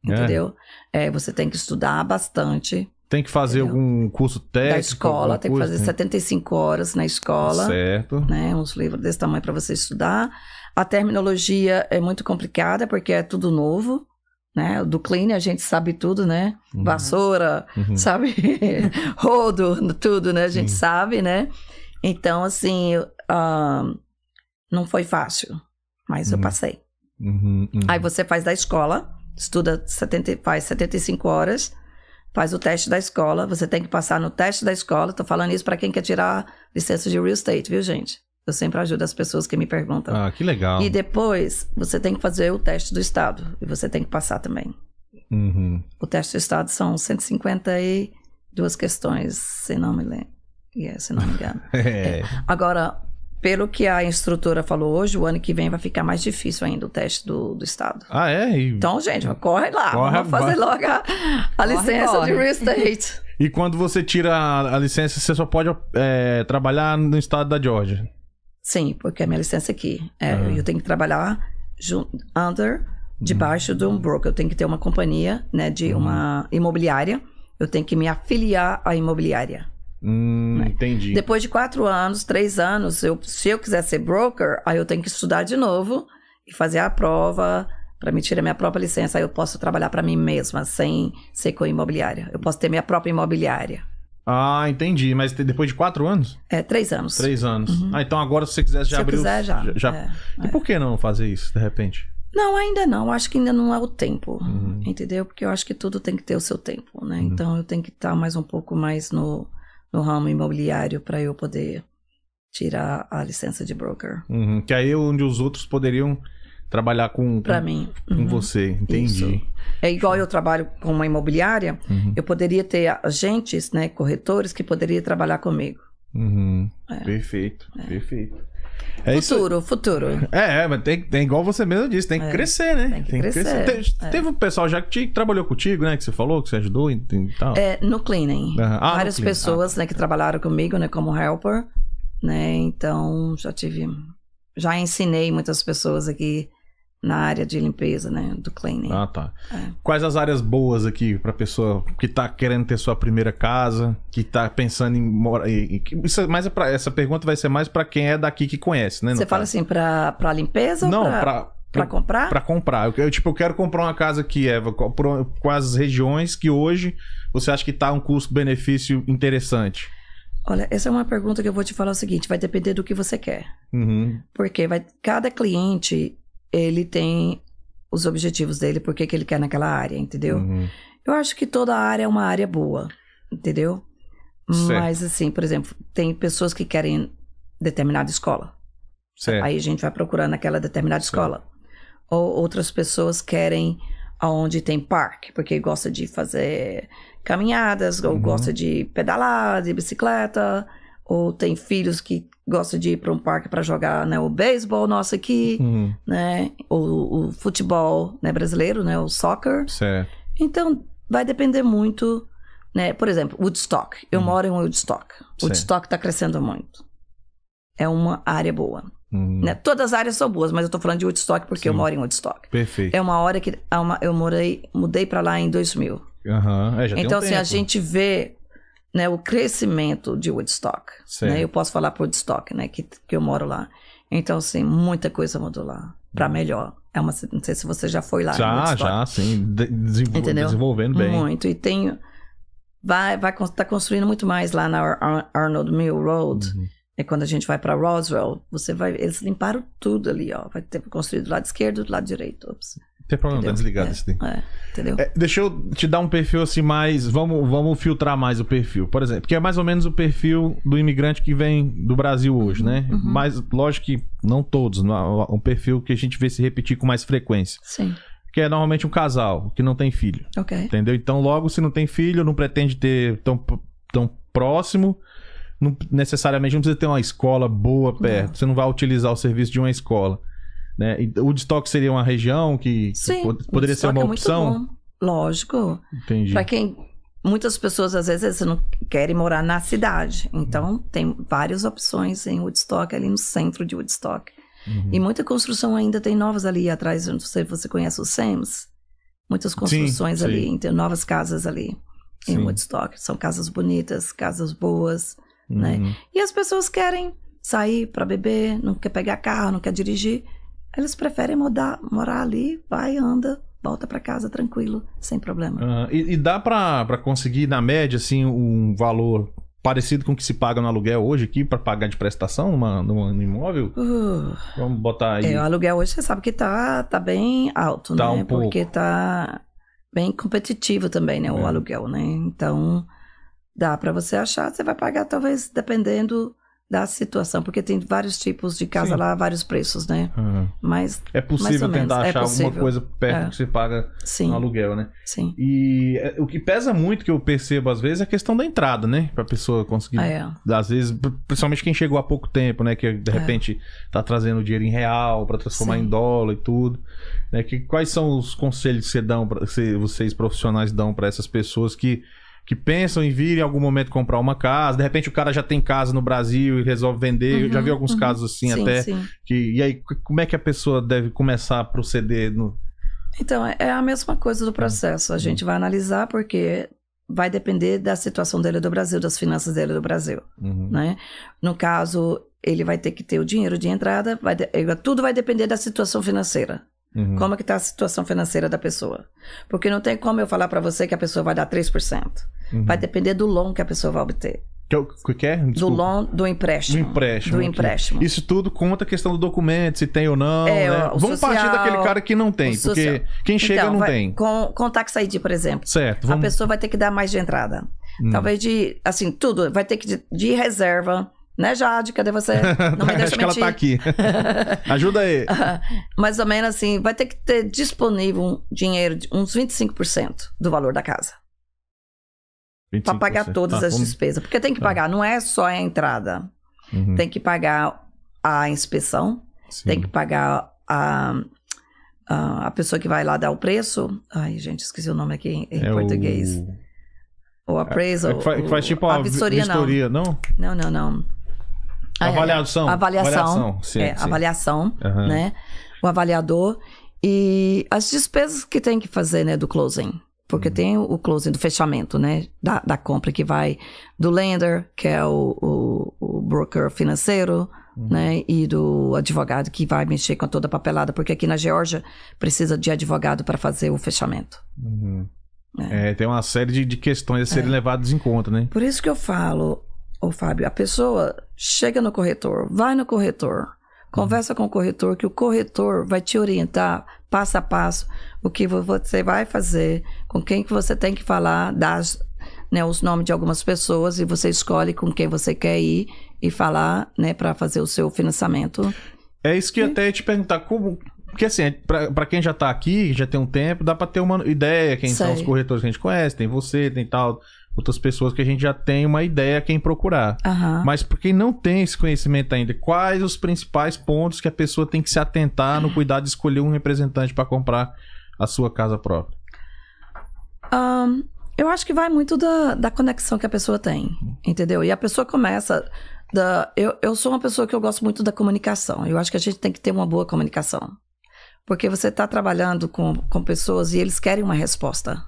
É. Entendeu? É, você tem que estudar bastante Tem que fazer Entendeu? algum curso técnico? da escola. Tem que fazer 75 horas na escola. Certo. né? Uns livros desse tamanho para você estudar. A terminologia é muito complicada porque é tudo novo, né? Do clean a gente sabe tudo, né? Uhum. Vassoura, Uhum. sabe? [laughs] Rodo, tudo, né? A gente Sim. sabe, né? Então, assim, ah, não foi fácil, mas eu Uhum. passei. Uhum, uhum. Aí você faz da escola, estuda 70, faz 75 horas, faz o teste da escola, você tem que passar no teste da escola. Tô falando isso para quem quer tirar licença de real estate, viu, gente? Eu sempre ajudo as pessoas que me perguntam. Ah, que legal. E depois você tem que fazer o teste do estado e você tem que passar também. Uhum. O teste de estado são 152 questões, se não me lembro. Yeah, se não me engano. [laughs] É. Agora, pelo que a instrutora falou hoje, o ano que vem vai ficar mais difícil ainda o teste do, do estado. Ah, é? E, Então, gente, corre lá. Corre, vamos fazer vai. logo a, a Corre, licença corre. de real estate. [laughs] e quando você tira a, a licença, você só pode é, trabalhar no estado da Georgia. Sim, porque a minha licença aqui. É, Ah. Eu tenho que trabalhar under, debaixo de um broker. Eu tenho que ter uma companhia, né, de uma imobiliária. Eu tenho que me afiliar à imobiliária. Hum, Né? entendi. Depois de quatro anos, três anos, eu, se eu quiser ser broker, aí eu tenho que estudar de novo e fazer a prova para me tirar minha própria licença. Aí eu posso trabalhar para mim mesma, sem ser com imobiliária. Eu posso ter minha própria imobiliária. Ah, entendi. Mas depois de quatro anos? É, três anos. Três anos. Ah, então agora se você quiser já Uhum. se eu abriu. quiser, já. É, E é. por que não fazer isso, de repente? Não, ainda não. Acho que ainda não é o tempo. Uhum. Entendeu? Porque eu acho que tudo tem que ter o seu tempo, né? Então eu tenho que estar mais um pouco mais no, no ramo imobiliário para eu poder tirar a licença de broker. Uhum, Que aí é onde os outros poderiam trabalhar com, Para com, mim. com Uhum. você. Entendi. Isso. É igual eu trabalho com uma imobiliária, Uhum. eu poderia ter agentes, né, corretores que poderiam trabalhar comigo. Uhum. É. Perfeito, perfeito. É isso. futuro, futuro. É, é, mas tem, tem igual você mesmo disse, tem que É, crescer, né? tem que crescer, Te- é. Teve um pessoal já que te- trabalhou contigo, né? Que você falou, que você ajudou e, e tal. É, no cleaning. Aham. Ah, no Várias cleaning. pessoas, né, que trabalharam comigo, né, como helper, né, então já tive, já ensinei muitas pessoas aqui na área de limpeza, né, do cleaning. Ah, tá. É. Quais as áreas boas aqui pra pessoa que tá querendo ter sua primeira casa, que tá pensando em morar. Isso é mais pra, essa pergunta vai ser mais pra quem é daqui que conhece, né? Você fala caso. assim, pra, pra limpeza Não, ou pra, pra, pra comprar? Pra comprar. Eu, eu, tipo, eu quero comprar uma casa aqui, Eva, quais as regiões que hoje você acha que tá um custo-benefício interessante? Olha, essa é uma pergunta que eu vou te falar o seguinte, vai depender do que você quer. Uhum. Porque vai, cada cliente, ele tem os objetivos dele, por que ele quer naquela área, entendeu? Uhum. Eu acho que toda área é uma área boa, entendeu? Certo. Mas, assim, por exemplo, tem pessoas que querem determinada escola. Certo. Aí a gente vai procurando aquela determinada Certo. escola. Ou outras pessoas querem aonde tem parque, porque gosta de fazer caminhadas, ou Uhum. gosta de pedalar, de bicicleta, ou tem filhos que gostam de ir para um parque para jogar né, o beisebol nosso aqui, Uhum. né? O, o futebol né, brasileiro, né? O soccer. Certo. Então, vai depender muito, né? Por exemplo, Woodstock. Eu Uhum. moro em Woodstock. Certo. Woodstock está crescendo muito. É uma área boa. Uhum. Né? Todas as áreas são boas, mas eu tô falando de Woodstock porque eu Sim. moro em Woodstock. Perfeito. É uma hora que é uma- eu morei, mudei para lá em 2000. Aham. É, então, um assim, a tempo. gente vê né, o crescimento de Woodstock. Né? Eu posso falar por Woodstock, né? Que, que eu moro lá. Então, assim, muita coisa mudou lá. Pra melhor. É uma, não sei se você já foi lá. Já, já, sim. De- desenvol- Entendeu? Desenvolvendo bem. Muito. E tem. Vai, vai tá construindo muito mais lá na Ar- Ar- Arnold Mill Road. Uhum. É quando a gente vai para Roswell, você vai. Eles limparam tudo ali, ó. Vai ter construído do lado esquerdo e do lado direito. Ops. Não tem problema, tá Entendeu? desligado É, esse daí. É, entendeu? É, deixa eu te dar um perfil assim mais. Vamos, vamos filtrar mais o perfil. Por exemplo, que é mais ou menos o perfil do imigrante que vem do Brasil hoje, né? uhum. Mas, lógico que não todos, não- um perfil que a gente vê se repetir com mais frequência. Sim. Que é normalmente um casal que não tem filho. Ok. Entendeu? Então, logo, se não tem filho, não pretende ter tão, tão próximo. Não necessariamente não precisa ter uma escola boa perto. Você não vai utilizar o serviço de uma escola. Né? O Woodstock seria uma região que, que Sim. pod- poderia ser uma é opção? bom. Lógico. Entendi. Para quem. Muitas pessoas às vezes não querem morar na cidade. Então, tem várias opções em Woodstock, ali no centro de Woodstock. Uhum. E muita construção ainda tem novas ali atrás. Não sei se você conhece o Sams. Muitas construções sim. ali, tem novas casas ali em Sim. Woodstock. São casas bonitas, casas boas. né? Uhum. E as pessoas querem sair para beber, não quer pegar carro, não quer dirigir. Eles preferem mudar, morar ali, vai, anda, volta para casa tranquilo, sem problema. Ah, e, e dá pra conseguir, na média, assim, um valor parecido com o que se paga no aluguel hoje aqui pra pagar de prestação numa, numa, no imóvel? Uh, Vamos botar aí. é, o aluguel hoje você sabe que tá, tá bem alto, Tá né? um pouco. Porque tá bem competitivo também, né? O É. aluguel, né? Então, dá para você achar, você vai pagar talvez, dependendo da situação, porque tem vários tipos de casa Sim. lá, vários preços, né? Aham. Mas, É possível tentar é achar alguma possível. coisa perto É. que você paga sim, no aluguel, né? sim. E é, o que pesa muito, que eu percebo às vezes, é a questão da entrada, né? Pra pessoa conseguir. Ah, é. Às vezes, pr- principalmente quem chegou há pouco tempo, né? Que de repente tá trazendo dinheiro em real pra transformar Sim. em dólar e tudo. Né? Que, quais são os conselhos que você dão pra, que vocês profissionais dão pra essas pessoas que, que pensam em vir em algum momento comprar uma casa? De repente o cara já tem casa no Brasil e resolve vender. eu já Uhum, vi alguns uhum. casos assim sim, até. sim. Que, e aí, como é que a pessoa deve começar a proceder no. Então, é- é a mesma coisa do processo. A gente vai analisar porque vai depender da situação dele do Brasil, das finanças dele do Brasil, Uhum. né? No caso, ele vai ter que ter o dinheiro de entrada, vai de- eh, tudo vai depender da situação financeira. Uhum. Como é que tá a situação financeira da pessoa? Porque não tem como eu falar para você que a pessoa vai dar 3%. Uhum. Vai depender do loan que a pessoa vai obter. Que, é o que que é? Do loan, do empréstimo. Do empréstimo. Do empréstimo. Isso tudo conta a questão do documento, se tem ou não. É, né? o Vamos partir social, daquele cara que não tem, porque social. quem chega Então, não vai- tem. Com, com Tax ID, por exemplo. Certo, A vamos. pessoa vai ter que dar mais de entrada. Hum. Talvez de, assim, tudo. Vai ter que de, de reserva. Né, Jade? Cadê você? [laughs] Não me deixa Acho que ela mentir. tá aqui. [laughs] Ajuda aí. [laughs] Mais ou menos assim, vai ter que ter disponível um dinheiro de uns 25% do valor da casa. Para 25%. pagar todas Tá, as vamos- despesas. Porque tem que Tá. pagar, não é só a entrada. Uhum, Tem que pagar a inspeção, sim. tem que pagar a, a, a pessoa que vai lá dar o preço. Ai, gente, esqueci o nome aqui em, É português. O... O appraisal. É que faz, que faz tipo a, vistoria, vistoria, não? não. Não, não, não. Ah, é. avaliação. Avaliação. sim, é, sim. avaliação, Aham. né? O avaliador e as despesas que tem que fazer, né, do closing. Porque Uhum. tem o, closing do fechamento, né? Da, da compra que vai do lender, que é o, o, o broker financeiro, Uhum. né? E do advogado que vai mexer com toda a papelada, porque aqui na Geórgia precisa de advogado para fazer o fechamento. Uhum. É. É, tem uma série de, de questões a serem levadas em conta, né? Por isso que eu falo, ô Fábio, a pessoa chega no corretor, vai no corretor, conversa com o corretor, que o corretor vai te orientar passo a passo o que vo- você vai fazer, com quem que você tem que falar, né, os nomes de algumas pessoas e você escolhe com quem você quer ir e falar, né, para fazer o seu financiamento. É isso que eu até ia te perguntar, como. Porque assim, pra quem já tá aqui, já tem um tempo, dá pra ter uma ideia quem são Sei. os corretores que a gente conhece, tem você, tem tal, outras pessoas que a gente já tem uma ideia quem procurar. Aham. Mas pra quem não tem esse conhecimento ainda, quais os principais pontos que a pessoa tem que se atentar no cuidado de escolher um representante pra comprar a sua casa própria? Ahn, eu acho que vai muito da, da conexão que a pessoa tem, entendeu? E a pessoa começa. Da, eu, eu sou uma pessoa que eu gosto muito da comunicação. Eu acho que a gente tem que ter uma boa comunicação. Porque você está trabalhando com, com pessoas e eles querem uma resposta,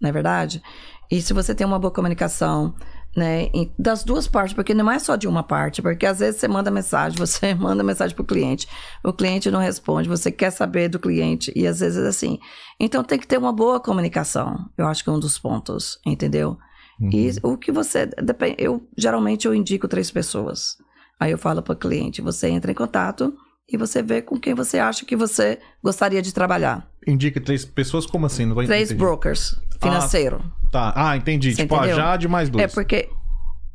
não é verdade? E se você tem uma boa comunicação, né, das duas partes, porque não é só de uma parte, porque às vezes você manda mensagem, [laughs] você manda mensagem para o cliente, o cliente não responde, você quer saber do cliente, e às vezes é assim. Então tem que ter uma boa comunicação, eu acho que é um dos pontos, entendeu? E o que você. Eu geralmente eu indico três pessoas. Aí eu falo para o cliente, você entra em contato e você vê com quem você acha que você gostaria de trabalhar. Indica três pessoas, como assim? Três entender. brokers financeiro. Tá. Ah, entendi. Você tipo, a entendeu? Jade mais dois. É porque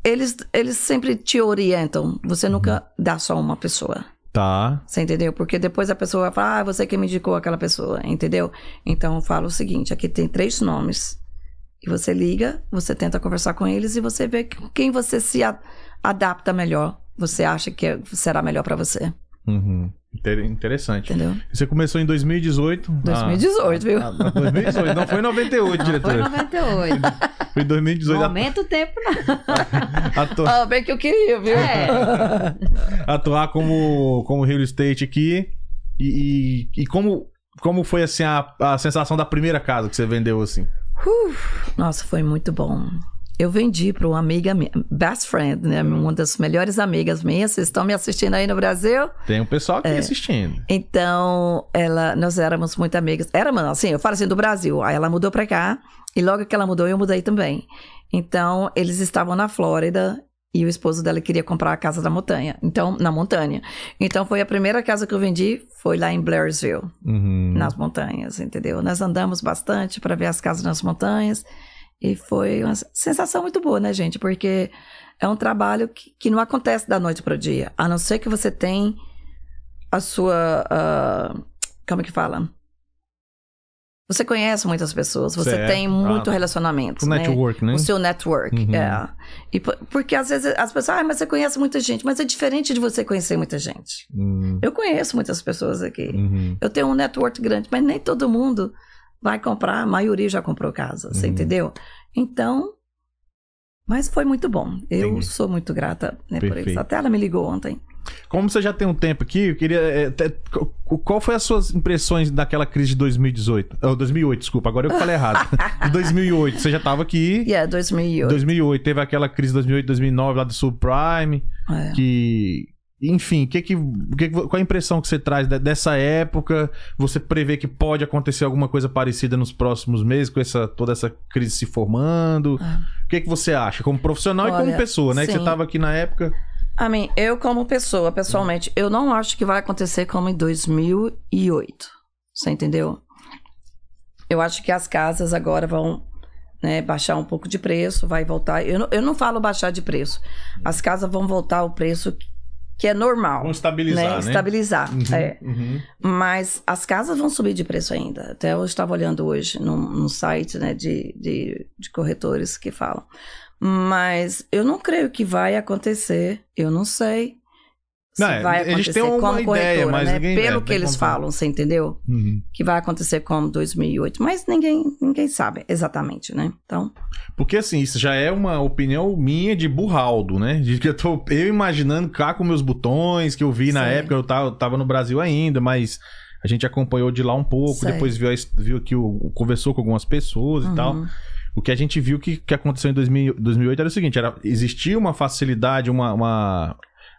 eles, eles sempre te orientam. Você nunca dá só uma pessoa. Tá. Você entendeu? Porque depois a pessoa vai falar, ah, você que me indicou aquela pessoa, entendeu? Então eu falo o seguinte: aqui tem três nomes. E você liga, você tenta conversar com eles e você vê quem você se a- adapta melhor. Você acha que é- será melhor pra você, Uhum. Inter- Interessante. entendeu? Você começou em 2018. 2018, viu? Ah, ah, 2018. Não foi em 98, Não, diretor. foi 98. Foi em 2018. Não aumenta o tempo, não. [laughs] Ah, bem que eu queria, viu? É. [laughs] atuar como, como real estate aqui. E, e, e como, como foi assim a, a sensação da primeira casa que você vendeu assim? Nossa, foi muito bom. Eu vendi para uma amiga minha, best friend, né? Uma das melhores amigas minhas. Vocês estão me assistindo aí no Brasil? Tem um pessoal aqui assistindo. Então, ela, nós éramos muito amigas. Éramos, assim, eu falo assim, do Brasil. Aí ela mudou pra cá. E logo que ela mudou, eu mudei também. Então, eles estavam na Flórida. E o esposo dela queria comprar a casa da montanha. Então, na montanha. Então, foi a primeira casa que eu vendi. Foi lá em Blairsville, Uhum. nas montanhas, entendeu? Nós andamos bastante para ver as casas nas montanhas. E foi uma sensação muito boa, né, gente? Porque é um trabalho que, que não acontece da noite para o dia, a não ser que você tem a sua, ah, como é que fala? Você conhece muitas pessoas, você Certo. tem muito Ah, relacionamento, O né? network, né? O seu network, Uhum. é. E por- porque às vezes as pessoas, ah, mas você conhece muita gente, mas é diferente de você conhecer muita gente. Hum, Eu conheço muitas pessoas aqui. uhum. Eu tenho um network grande, mas nem todo mundo vai comprar, a maioria já comprou casa, você Uhum. entendeu? Então, mas foi muito bom. Eu Entendi. sou muito grata né, por isso. Até ela me ligou ontem. Como você já tem um tempo aqui, eu queria. é, qu- qual foi as suas impressões daquela crise de 2018? Oh, 2008, desculpa, agora eu falei errado. [laughs] De 2008, você já estava aqui. É 2008. 2008, teve aquela crise de 2008, 2009 lá do subprime, É. que. Enfim, que que, o que qual a impressão que você traz de- dessa época? Você prevê que pode acontecer alguma coisa parecida nos próximos meses, com essa, toda essa crise se formando? É. O que, que você acha, como profissional e como Olha, pessoa, né? Que você sim. estava aqui na época. A mim, eu como pessoa, pessoalmente, eu não acho que vai acontecer como em 2008. Você entendeu? Eu acho que as casas agora vão né, baixar um pouco de preço, vai voltar. Eu não, eu não falo baixar de preço. As casas vão voltar ao preço que é normal. Vamos estabilizar, né? Estabilizar. Uhum, é. uhum. Mas as casas vão subir de preço ainda. Até eu estava olhando hoje num, num site né, de, de, de corretores que falam. Mas eu não creio que vai acontecer. Eu não sei. Não, é, vai acontecer tem uma como ideia, corretora, mas né? Pelo que eles falam, você entendeu? Uhum. Que vai acontecer como 2008. Mas ninguém, ninguém sabe exatamente, né? Então, Porque assim, isso já é uma opinião minha de burraldo, né? De que eu tô eu imaginando cá com meus botões, que eu vi na Sei. época, eu tava, eu tava no Brasil ainda, mas a gente acompanhou de lá um pouco, Sei. depois viu, viu que o, conversou com algumas pessoas e tal. uhum. O que a gente viu que, que aconteceu em 2000 2008 era o seguinte, era, existia uma facilidade, uma, uma,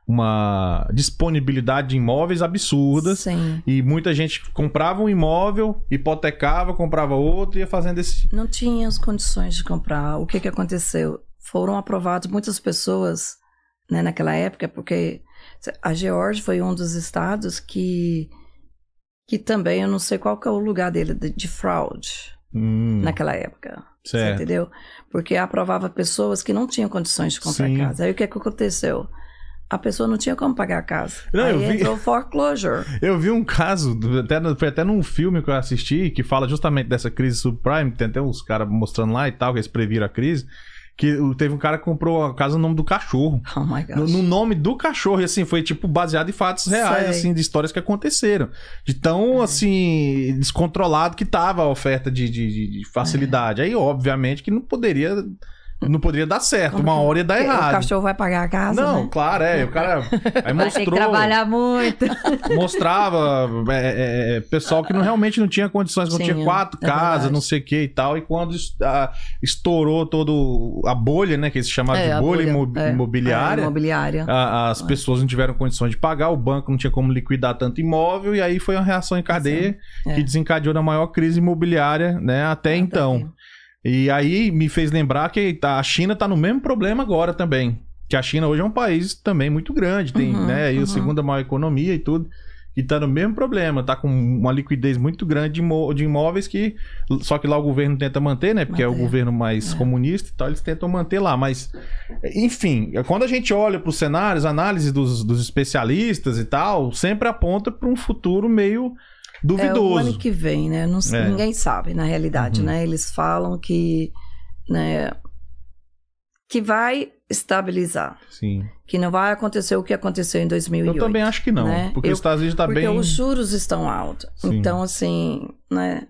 uma disponibilidade de imóveis absurdas, sim. e muita gente comprava um imóvel, hipotecava, comprava outro e ia fazendo esse... não tinha as condições de comprar. O que, que aconteceu? Foram aprovados muitas pessoas né, naquela época, porque a Geórgia foi um dos estados que, que também, eu não sei qual que é o lugar dele, de, de fraude Hum, naquela época. Certo. entendeu? Porque aprovava pessoas que não tinham condições de comprar Sim. casa. Aí o que, que aconteceu? A pessoa não tinha como pagar a casa. Não, eu Aí vi- entrou foreclosure. [laughs] Eu vi um caso, até, foi até num filme que eu assisti, que fala justamente dessa crise subprime, tem até uns caras mostrando lá e tal, que eles previram a crise, que teve um cara que comprou a casa no nome do cachorro. Oh my gosh. No, no nome do cachorro, e assim, foi tipo baseado em fatos reais, Sei. assim, de histórias que aconteceram. De tão, assim, descontrolado que tava a oferta de, de- de- de facilidade. Aí, obviamente, que não poderia. Não poderia dar certo. Uma hora ia dar Porque O errado. cachorro vai pagar a casa, Não, né? claro, é. O cara. Aí Vai ter que mostrou trabalhar muito. [laughs] mostrava é, é, é, pessoal que não, realmente não tinha condições, não tinha Tinha, quatro é casas, verdade. não sei o que e tal. E quando a- estourou todo a bolha, né? Que eles chamavam É, de bolha, imo- é, imobiliária. é, imobiliária. a- as pessoas não tiveram condições de pagar, o banco não tinha como liquidar tanto imóvel, e aí foi uma reação em cadeia É. que desencadeou na maior crise imobiliária, né, até então. E aí me fez lembrar que a China tá no mesmo problema agora também. Que a China hoje é um país também muito grande, tem, Uhum, né, aí a uhum. segunda maior economia e tudo. E tá no mesmo problema, tá com uma liquidez muito grande de, imó- de imóveis que. Só que lá o governo tenta manter, né? Porque é o Manter. governo mais É. comunista e tal, eles tentam manter lá. Mas, enfim, quando a gente olha para os cenários, análise dos, dos especialistas e tal, sempre aponta para um futuro meio É o duvidoso. ano que vem, né? Não É. Ninguém sabe, na realidade, Uhum. né? Eles falam que, né, que vai estabilizar, Sim. que não vai acontecer o que aconteceu em 2008. Eu também acho que não. né? Porque Eu- os Estados Unidos tá porque bem. os juros estão altos. Sim. Então, assim, né?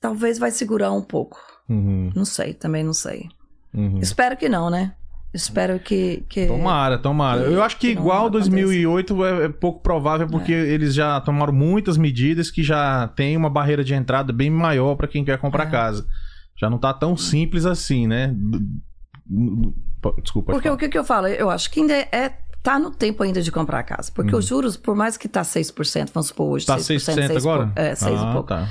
Talvez vai segurar um pouco. Uhum, Não sei, também não sei. uhum. Espero que não, né? Espero que. que... Tomara, tomara. que- Eu acho que, que igual aconteça. 2008 é, é pouco provável, porque eles já tomaram muitas medidas que já tem uma barreira de entrada bem maior para quem quer comprar É. casa. Já não tá tão simples assim, né? Desculpa. Porque o que, eu falo? Eu acho que ainda é. Tá no tempo ainda de comprar casa. Porque Uhum. os juros, por mais que tá 6%, vamos supor hoje. Tá 6%, 6% 6 agora? Por, é, 6 ah, e pouco. Tá.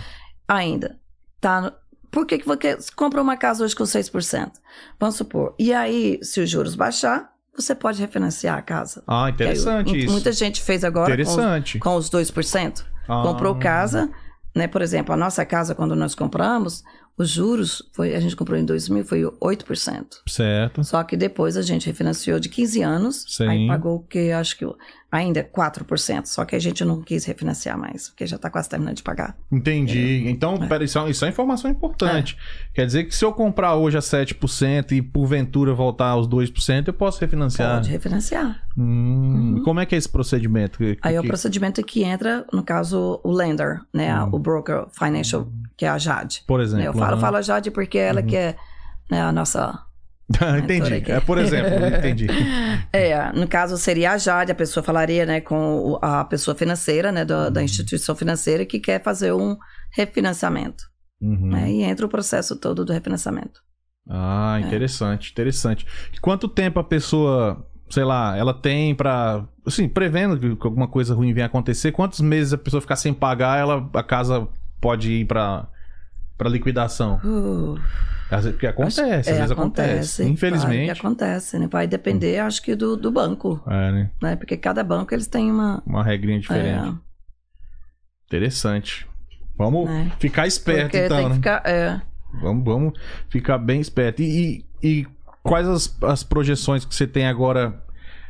Ainda. Tá por que, que você compra uma casa hoje com 6%? Vamos supor. E aí, se os juros baixar, você pode refinanciar a casa. Ah, interessante aí, isso. Muita gente fez agora com os, Interessante. com os 2%. Ah. Comprou casa, né? Por exemplo, a nossa casa, quando nós compramos, Os juros, foi, a gente comprou em 2000, foi 8%. Certo. Só que depois a gente refinanciou de 15 anos, Sim. aí pagou o que acho que ainda é 4%, só que a gente não quis refinanciar mais, porque já está quase terminando de pagar. Entendi. Então, É. pera, isso, é, isso é informação importante. Quer dizer que se eu comprar hoje a 7% e porventura voltar aos 2%, eu posso refinanciar. Pode refinanciar. Hum, Como é que é esse procedimento? Que- Aí é o que- procedimento que entra, no caso, o lender, né? Uhum. O broker financial, que é a Jade. Por Né, exemplo. Eu falo, aham. falo a Jade porque ela Uhum. que é né, a nossa [laughs] entendi. É, por exemplo, [laughs] entendi. É, no caso seria a Jade, a pessoa falaria, né, com a pessoa financeira, né, do- da instituição financeira que quer fazer um refinanciamento, Uhum. né, e entra o processo todo do refinanciamento. Ah, É. interessante, interessante. E quanto tempo a pessoa, sei lá, ela tem pra. Assim, prevendo que alguma coisa ruim venha acontecer, quantos meses a pessoa ficar sem pagar, ela, a casa pode ir pra, pra liquidação? Uh, Às vezes- Porque acontece, acho- às é, vezes acontece. claro Infelizmente. que acontece, né, vai depender, acho que do, do banco, É, né? né, porque cada banco eles têm uma... Uma regrinha diferente. É, Interessante. Vamos né, ficar esperto, porque então, tem né? que ficar... É, Vamos, vamos ficar bem esperto. E, e, e quais as, as projeções que você tem agora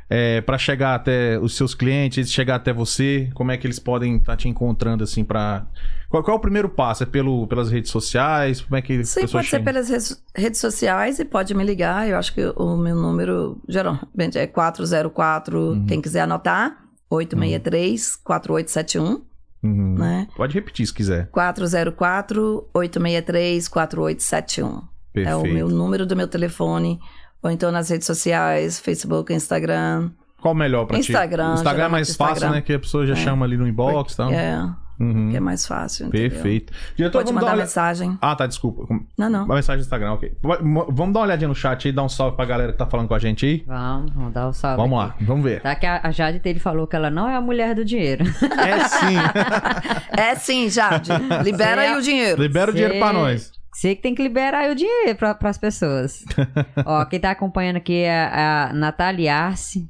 é, para chegar até os seus clientes, chegar até você? Como é que eles podem estar te encontrando assim para qual, qual é o primeiro passo? É pelo, pelas redes sociais? Como é que Sim, pode ser chega? pelas redes, redes sociais e pode me ligar. Eu acho que o meu número geralmente é 404, Uhum. quem quiser anotar, 863-4871, Uhum. né? Pode repetir se quiser. 404-863-4871. Perfeito. É o meu número do meu telefone. Ou então nas redes sociais, Facebook, Instagram. Qual o melhor para ti? Instagram, Instagram é mais geralmente fácil, Instagram. né? Que a pessoa já É. chama ali no inbox e tal. É, Uhum. que é mais fácil. entendeu? Perfeito. Diretor, Pode vamos dar mandar uma mensagem. Ah, tá, desculpa. Não, não. Uma mensagem do Instagram, ok. Vamos dar uma olhadinha no chat aí, dar um salve pra galera que tá falando com a gente aí? Vamos, vamos dar o salve. Vamos aqui. lá, vamos ver. Tá que a a Jade dele falou que ela não é a mulher do dinheiro. É sim. [laughs] É sim, Jade. Libera Você aí é- o dinheiro. Libera o dinheiro pra nós. Você que tem que liberar aí o dinheiro para as pessoas. [laughs] Ó, quem tá acompanhando aqui é a Natália Arce.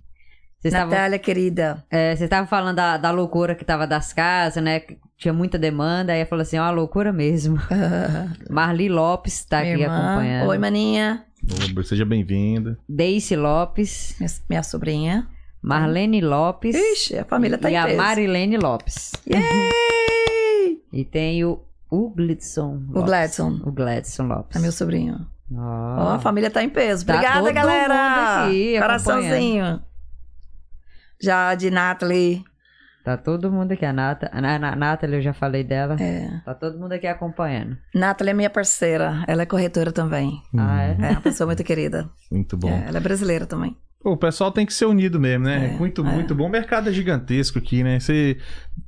Vocês estavam Natália, querida. é, vocês estavam falando da, da loucura que tava das casas, né? Tinha muita demanda. Aí falou assim: ó, loucura mesmo. [laughs] Marli Lopes tá Minha aqui irmã. acompanhando. Oi, maninha. Ô, Seja bem-vinda. Daisy Lopes. Minha, minha sobrinha. Marlene Lopes. Ixi, a família tá e em a peso. Marilene Lopes. Yay! E tem o, o Gladson. O Gladson. O Gladson Lopes. É meu sobrinho. Ó, Ó, a família tá em peso. Tá Obrigada, todo galera. mundo aqui Coraçãozinho. Jade, Nathalie. Tá todo mundo aqui. A, Nata, a, Na- Na- Nathalie, eu já falei dela. É. Tá todo mundo aqui acompanhando. Nathalie é minha parceira. Ela é corretora também. Ah, é? É uma pessoa muito querida. Muito bom. É, ela é brasileira também. O pessoal tem que ser unido mesmo, né? É, muito, é. muito bom. O mercado é gigantesco aqui, né? Você,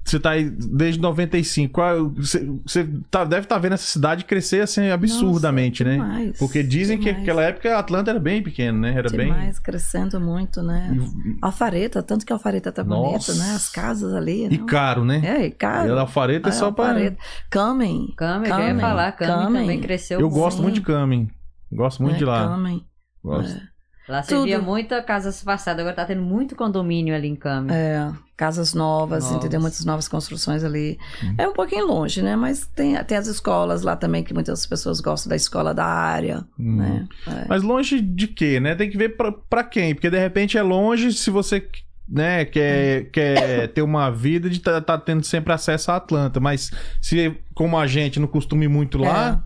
você tá aí desde 95. Qual- Você, você tá- deve estar vendo essa cidade crescer assim absurdamente, Nossa, né? demais, Porque dizem que demais. naquela época a Atlanta era bem pequeno, né? Era Demais, crescendo muito, né? bem. Alfareta, tanto que a Alfareta tá Nossa. bonita, né? As casas ali. E, e não? caro, né? É, e caro. E a alfareta é, só pra. Alfareta. Camen. Cami, eu ia Camen, falar. Camen. também cresceu Eu gosto Sim. muito de Camin. Gosto muito né? de lá. Camen. Gosto. Lá você Tudo. via muita casa passada, agora tá tendo muito condomínio ali em Cami. É, casas novas, Novas. entendeu? Muitas novas construções ali. Hum. É um pouquinho longe, né? Mas tem, tem as escolas lá também, que muitas pessoas gostam da escola da área, Hum. né? É. Mas longe de quê, né? Tem que ver pra, pra quem. Porque de repente é longe se você né, Hum. quer, [laughs] quer ter uma vida de estar tá, tendo sempre acesso a Atlanta. Mas se, como a gente, não costuma ir muito lá,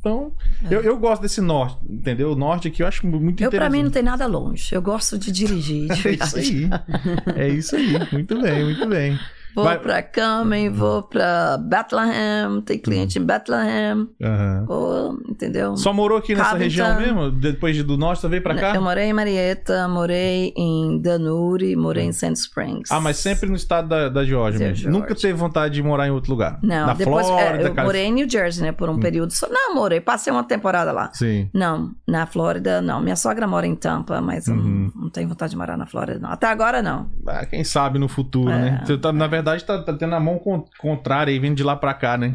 então. É. Eu, eu gosto desse norte, entendeu? O norte aqui eu acho muito Eu, pra mim, não interessante. tem nada longe. Eu gosto de dirigir. de [laughs] É isso aí. É isso aí. Muito bem, muito bem. Vou Vai- pra Camen, vou pra Bethlehem, tem cliente em Bethlehem, Aham. vou, entendeu? Só morou aqui nessa Covington. região mesmo? Depois de- do norte, você veio pra cá? Eu morei em Marietta, morei em Danuri, morei em Sand Springs. Ah, mas sempre no estado da, da Geórgia mesmo. Nunca teve vontade de morar em outro lugar? Não, Na depois é, Flórida, eu Calif- morei em New Jersey, né, por um período só. Não, morei, passei uma temporada lá. Sim. Não, na Flórida não. Minha sogra mora em Tampa, mas eu Uhum. não, não tenho vontade de morar na Flórida, não. Até agora não. Ah, quem sabe no futuro, É. né? Você tá, na verdade, tá, tá tendo a mão con- contrária aí, vindo de lá pra cá, né?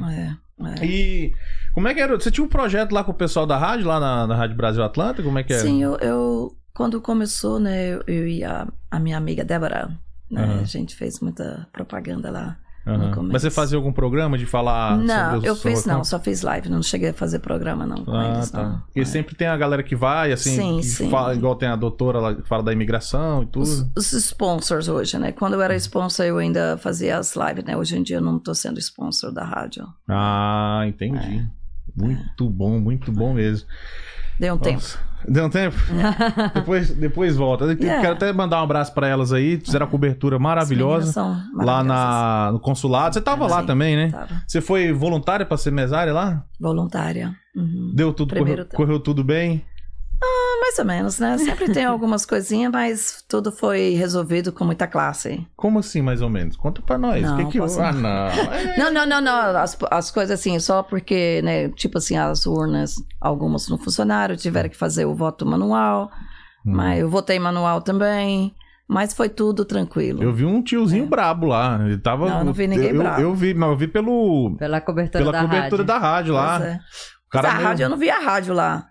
É, é. E como é que era? Você tinha um projeto lá com o pessoal da rádio, lá na, na Rádio Brasil Atlanta? Como é que era? Sim, eu, eu- quando começou, né, eu, eu e a, a minha amiga Débora, né, Aham. a gente fez muita propaganda lá. Começo. Mas você fazia algum programa de falar Não, eu fiz não, só fiz live, não cheguei a fazer programa não com Ah, eles, tá. não. Porque É. sempre tem a galera que vai, assim, Sim, que sim. fala, igual tem a doutora lá que fala da imigração e tudo. Os, os sponsors hoje, né? Quando eu era sponsor, eu ainda fazia as lives, né? Hoje em dia eu não tô sendo sponsor da rádio. Ah, entendi. É. Muito bom, muito bom mesmo. Deu um tempo. Nossa, Deu um tempo? [laughs] depois, depois volta. Yeah. Quero até mandar um abraço pra elas aí. Fizeram a cobertura maravilhosa lá na, no consulado. Você tava lá Sim, também, né? Tava. Você foi voluntária pra ser mesária lá? Voluntária. Uhum. Deu tudo, correu, correu tudo bem? Mais ou menos, né? Sempre tem algumas coisinhas, mas tudo foi resolvido com muita classe. Como assim, mais ou menos? Conta pra nós. Não, o que que posso Ah, não. não. É. [laughs] Não, não, não, não. As, as coisas assim, só porque, né? Tipo assim, as urnas, algumas não funcionaram, tiveram que fazer o voto manual, Hum. mas eu votei manual também. Mas foi tudo tranquilo. Eu vi um tiozinho brabo lá. Ele tava. É. Não, eu não vi ninguém eu, bravo. Eu vi, mas eu vi pelo. Pela cobertura Pela da cobertura rádio. da rádio lá. Pois é. O Mas cara a meio- rádio, eu não vi a rádio lá.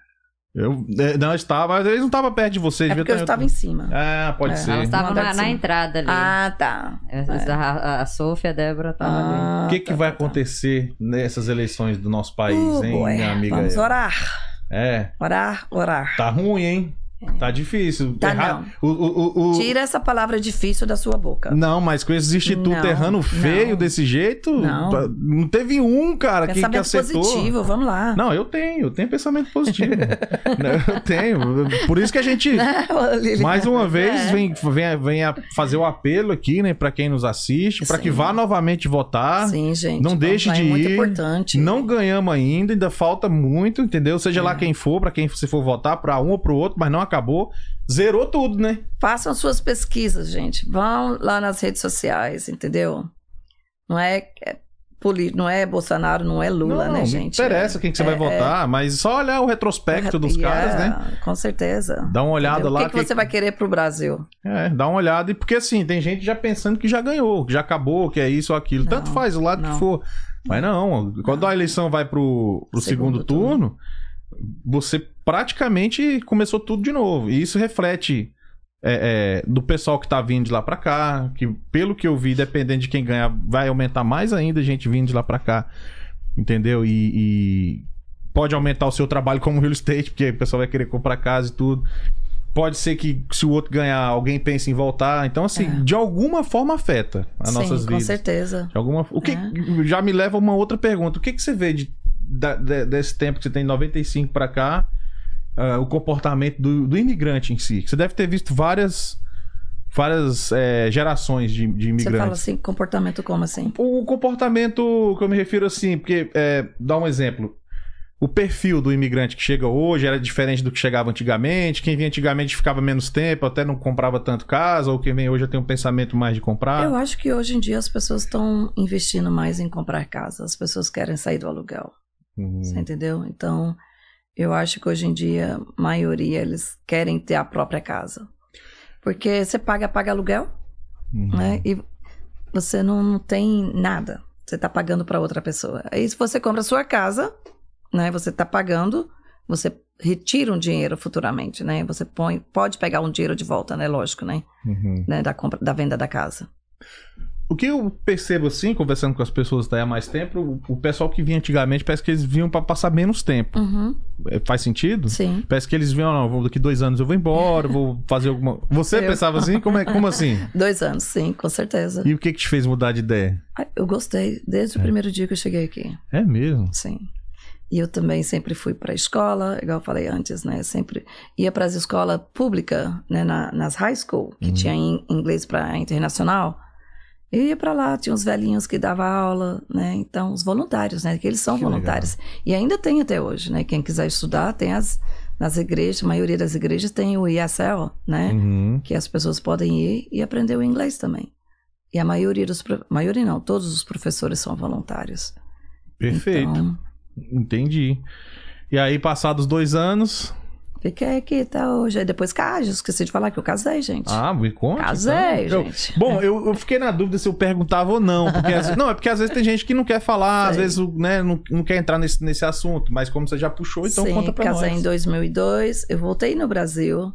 Eu, é, não, estava, mas eles não estavam perto de você. É porque eu ter- estava em cima. Ah, pode É. ser. Elas estavam Mandar na, na entrada ali. Ah, tá. Essas- A, a, a Sofia e a Débora estavam ali. Ah, O que, que tá, vai tá, tá. acontecer nessas eleições do nosso país, Uh, hein, boy. minha amiga? Vamos orar. É, Orar, orar. tá ruim, hein? Tá difícil. Tá Erra- O, o, o, o- Tira essa palavra difícil da sua boca. Não, mas com esse instituto Não, errando feio não. desse jeito, Não. tá- não teve um, cara, que, que Pensamento acertou. positivo, vamos lá. Não, eu tenho, eu tenho pensamento positivo. [laughs] Não, eu tenho. Por isso que a gente, [laughs] mais uma vez, É. vem, vem, vem a fazer o apelo aqui, né, pra quem nos assiste, pra que vá novamente votar. Sim, gente. Não deixe lá, de é muito ir. importante. Não ganhamos ainda, ainda falta muito, entendeu? Seja lá É. quem for, pra quem você for votar, pra um ou pro outro, mas não acabou. Zerou tudo, né? Façam suas pesquisas, gente. Vão lá nas redes sociais, entendeu? Não é, é não é Bolsonaro, não é Lula, não, né, não gente? interessa É- quem que você é- vai votar, mas só olhar o retrospecto dos Yeah, caras, né? Com certeza. Dá uma olhada Entendeu? lá. O que, que você vai querer pro Brasil? É, dá uma olhada. E porque assim, tem gente já pensando que já ganhou, que já acabou, que é isso ou aquilo. Não, Tanto faz o lado não. que for. Mas não, quando a eleição vai pro, pro segundo, Segundo turno, você praticamente começou tudo de novo. E isso reflete é, é, do pessoal que tá vindo de lá pra cá, que pelo que eu vi, dependendo de quem ganhar, vai aumentar mais ainda gente vindo de lá pra cá. Entendeu? E, e pode aumentar o seu trabalho como real estate, porque o pessoal vai querer comprar casa e tudo. Pode ser que se o outro ganhar, alguém pense em voltar. Então, assim, É. de alguma forma afeta as Sim, nossas com vidas. certeza. De alguma... O que É. já me leva a uma outra pergunta. O que, que você vê de, da- de- desse tempo que você tem 95 pra cá, ah, o comportamento do, do imigrante em si? Você deve ter visto várias, várias eh, gerações de, de Você imigrantes. fala assim, comportamento como assim? O comportamento que eu me refiro assim, porque, é, dá um exemplo. O perfil do imigrante que chega hoje era diferente do que chegava antigamente. Quem vinha antigamente ficava menos tempo, até não comprava tanto casa, ou quem vem hoje já tem um pensamento mais de comprar. Eu acho que hoje em dia as pessoas estão investindo mais em comprar casa. As pessoas querem sair do aluguel. Uhum. Você entendeu? Então, eu acho que hoje em dia, a maioria, eles querem ter a própria casa. Porque você paga, paga aluguel, Uhum. né? E você não, não tem nada. Você tá pagando para outra pessoa. Aí, se você compra a sua casa, né? Você tá pagando, você retira um dinheiro futuramente, né? Você põe, pode pegar um dinheiro de volta, né? Lógico, né? Uhum. né? Da compra, da venda da casa. O que eu percebo assim, conversando com as pessoas daí há mais tempo, o, o pessoal que vinha antigamente parece que eles vinham pra passar menos tempo. Uhum, É, Faz sentido? sim. Parece que eles vinham, não, vou- daqui dois anos eu vou embora, vou fazer alguma. [laughs] Você Eu. pensava assim? Como, é, como assim? [laughs] Dois anos, sim, com certeza. E o que que te fez mudar de ideia? Eu gostei desde o É. primeiro dia que eu cheguei aqui. É mesmo? Sim. E eu também sempre fui para a escola, igual eu falei antes, né? Sempre ia para as escolas públicas, né? Na, nas high school, que Uhum. tinha in- inglês para internacional. Eu ia para lá, tinha uns velhinhos que davam aula, né? Então, os voluntários, né? Que eles são Que voluntários. E ainda tem até hoje, né? Quem quiser estudar, tem as. Nas igrejas, a maioria das igrejas tem o ESL, né? Uhum. que as pessoas podem ir e aprender o inglês também. E a maioria dos maioria não, todos os professores são voluntários. Perfeito. Então, Entendi. E aí, passados dois anos. Fiquei aqui até hoje. Aí depois casei, esqueci de falar que eu casei, gente. Ah, me conta. casei, então. Eu- gente. Bom, eu, eu fiquei na dúvida se eu perguntava ou não. Porque, às- não, é porque às vezes tem gente que não quer falar, às Sei. vezes né, não, não quer entrar nesse, nesse assunto. Mas como você já puxou, então Sim, conta pra casei nós. em 2002. Eu voltei no Brasil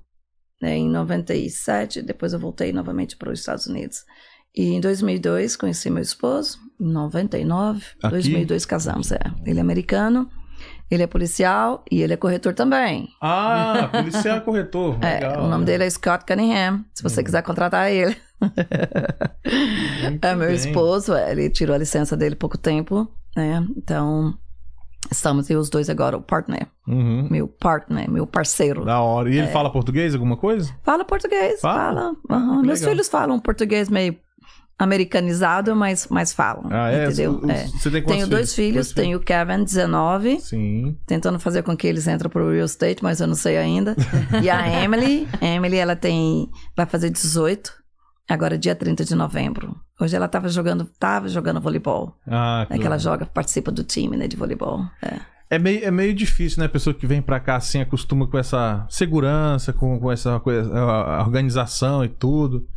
né, em 97. Depois eu voltei novamente para os Estados Unidos. E em 2002 conheci meu esposo. 99, Aqui? 2002 casamos, é. Ele é americano, ele é policial e ele é corretor também. Ah, [laughs] policial e corretor. É, Legal, o nome né? dele é Scott Cunningham, se você quiser contratar ele. Muito É meu bem. esposo, é, ele tirou a licença dele há pouco tempo, né? Então, estamos eu os dois agora, o partner, Uhum. meu partner, meu parceiro. Da hora. E É. ele fala português, alguma coisa? Fala português, Fala? fala. Que Meus filhos falam português meio americanizado, mas, mas falam, Ah, é? entendeu? Os- É. Você tem Tenho dois filhos, tenho o Kevin, 19, Sim. tentando fazer com que eles entrem pro real estate, mas eu não sei ainda. E a [laughs] Emily, Emily, ela tem, vai fazer 18, agora dia 30 de novembro. Hoje ela tava jogando, tava jogando voleibol. Ah, É que ela joga, participa do time, né, de voleibol. É. É meio, é meio difícil, né? A pessoa que vem pra cá assim acostuma com essa segurança, com, com essa coisa, organização e tudo.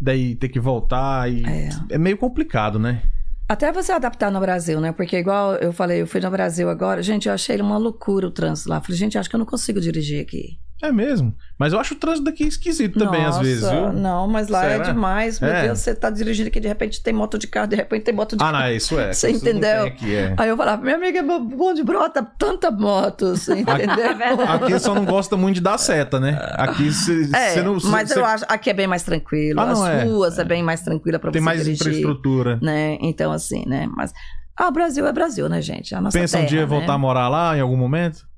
Daí ter que voltar e. É. É, meio complicado, né? Até você adaptar no Brasil, né? Porque igual eu falei, eu fui no Brasil agora, gente, eu achei uma loucura o trânsito lá. Falei, gente, acho que eu não consigo dirigir aqui. É mesmo. Mas eu acho o trânsito daqui esquisito também, às Nossa, vezes, viu? Não, mas lá Será? é demais. Meu É. Deus, você tá dirigindo aqui, de repente tem moto de carro, de repente tem moto de Ah, não, isso é. [laughs] Você Isso entendeu? tem Aqui, é. Aí eu falava, minha amiga, bom de brota, tanta moto, você [laughs] entendeu? Aqui só não gosta muito de dar seta, né? Aqui você É, não. mas cê- eu acho aqui é bem mais tranquilo. Ah, não As é. ruas é. bem mais tranquila pra Tem você mais dirigir. infraestrutura. Né? Então, assim, né? Mas. Ah, o Brasil é Brasil, né, gente? A nossa Pensa um terra, dia né? voltar a morar lá em algum momento?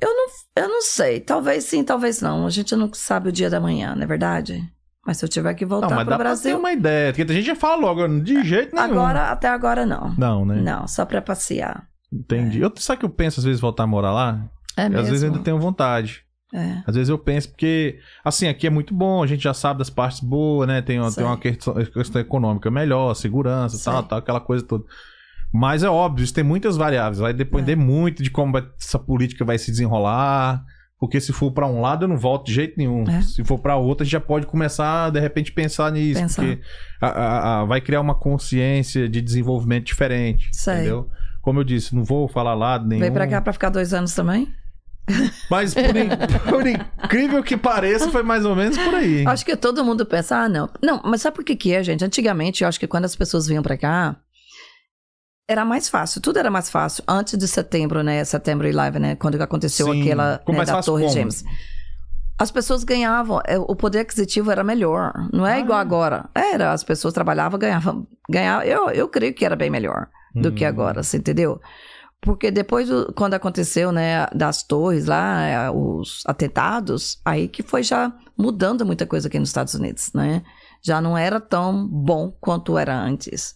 Eu não, eu não sei. Talvez sim, talvez não. A gente não sabe o dia da manhã, não é verdade? Mas se eu tiver que voltar não, mas pro dá pra ter Brasil. uma ideia. Porque a gente já falou agora, de jeito nenhum. Agora, até agora, não. Não, né? Não, só pra passear. Entendi. Eu, sabe que eu penso às vezes voltar a morar lá? É Às mesmo. vezes eu ainda tenho vontade. É. Às vezes eu penso, porque, assim, aqui é muito bom, a gente já sabe das partes boas, né? Tem, uma- tem uma questão, questão econômica melhor, segurança, Sei. tal, tal, aquela coisa toda. Mas é óbvio, isso tem muitas variáveis. Vai depender É. muito de como essa política vai se desenrolar. Porque se for pra um lado, eu não volto de jeito nenhum. É. Se for pra outro, a gente já pode começar, de repente, pensar nisso. Pensar. Porque a- a- a- vai criar uma consciência de desenvolvimento diferente. Sei. Entendeu? Como eu disse, não vou falar lado nenhum. Veio pra cá pra ficar dois anos também? Mas por, in- por incrível que pareça, foi mais ou menos por aí. Acho que todo mundo pensa, ah, não. Não, mas sabe por que que é, gente? Antigamente, eu acho que quando as pessoas vinham pra cá, era mais fácil. Tudo era mais fácil. Antes de setembro, né? Setembro 11, né? Quando aconteceu Sim. aquela né, da Torre como? As pessoas ganhavam, é, o poder aquisitivo era melhor. Não é Ah. igual agora. Era, as pessoas trabalhavam, ganhavam. ganhavam eu, eu creio que era bem melhor do que Hum. agora, você entendeu? Porque depois, do- quando aconteceu, né, das torres lá, é, os atentados, aí que foi já mudando muita coisa aqui nos Estados Unidos, né? Já não era tão bom quanto era antes.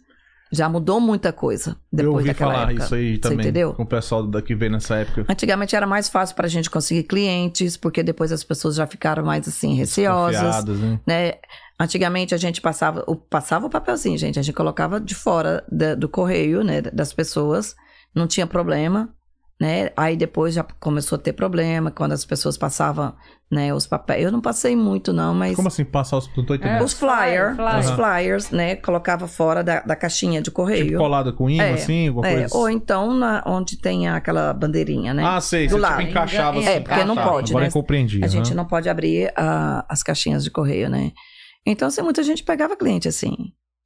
Já mudou muita coisa depois eu ouvi daquela falar época. isso aí Você também. entendeu? Com o pessoal daqui veio nessa época. Antigamente era mais fácil para a gente conseguir clientes, porque depois as pessoas já ficaram mais assim receosas, né? né? Antigamente a gente passava o, passava o papelzinho, gente, a gente colocava de fora da- do correio, né, das pessoas, não tinha problema, né? Aí depois já começou a ter problema quando as pessoas passavam, né, os papéis. Eu não passei muito não, mas Como assim passar os. Não tô entendendo. os flyers, Flyer, os flyer. flyers, né, colocava fora da, da caixinha de correio. Tipo colada com imã, É, assim, alguma É, coisa. ou então na, onde tem aquela bandeirinha, né? Ah, sei, do você lado. tipo encaixava assim. É, porque não tá, pode, Agora né? eu compreendi. A gente aham. não pode abrir ah, as caixinhas de correio, né? Então, assim, muita gente pegava cliente assim.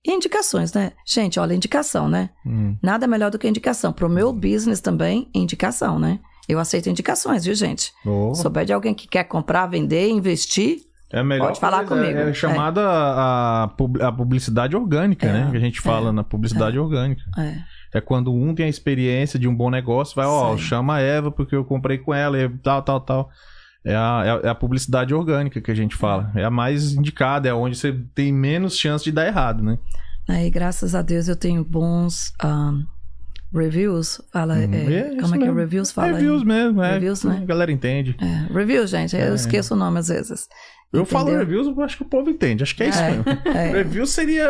E indicações, né? Gente, olha, indicação, né? Hum. Nada melhor do que indicação. Pro meu business também, indicação, né? Eu aceito indicações, viu, gente? Oh, Se souber de alguém que quer comprar, vender, investir, é melhor pode falar coisa, comigo. É chamada a, pub- a publicidade orgânica, É, né? Que a gente fala é, na publicidade orgânica. é. É quando um tem a experiência de um bom negócio, vai, ó, Sei. chama a Eva porque eu comprei com ela e tal, tal, tal. É a, é a- é a publicidade orgânica que a gente fala. É a mais indicada, é onde você tem menos chance de dar errado, né? Aí, graças a Deus, eu tenho bons ah, reviews. Fala, Uhum. é, É como é que é reviews? Fala aí. Reviews mesmo, é. Reviews, né? A galera entende. É, reviews, gente. Eu É. esqueço o nome às vezes. Eu falo Entendeu? reviews, eu acho que o povo entende. Acho que é isso É, mesmo. é. Review seria.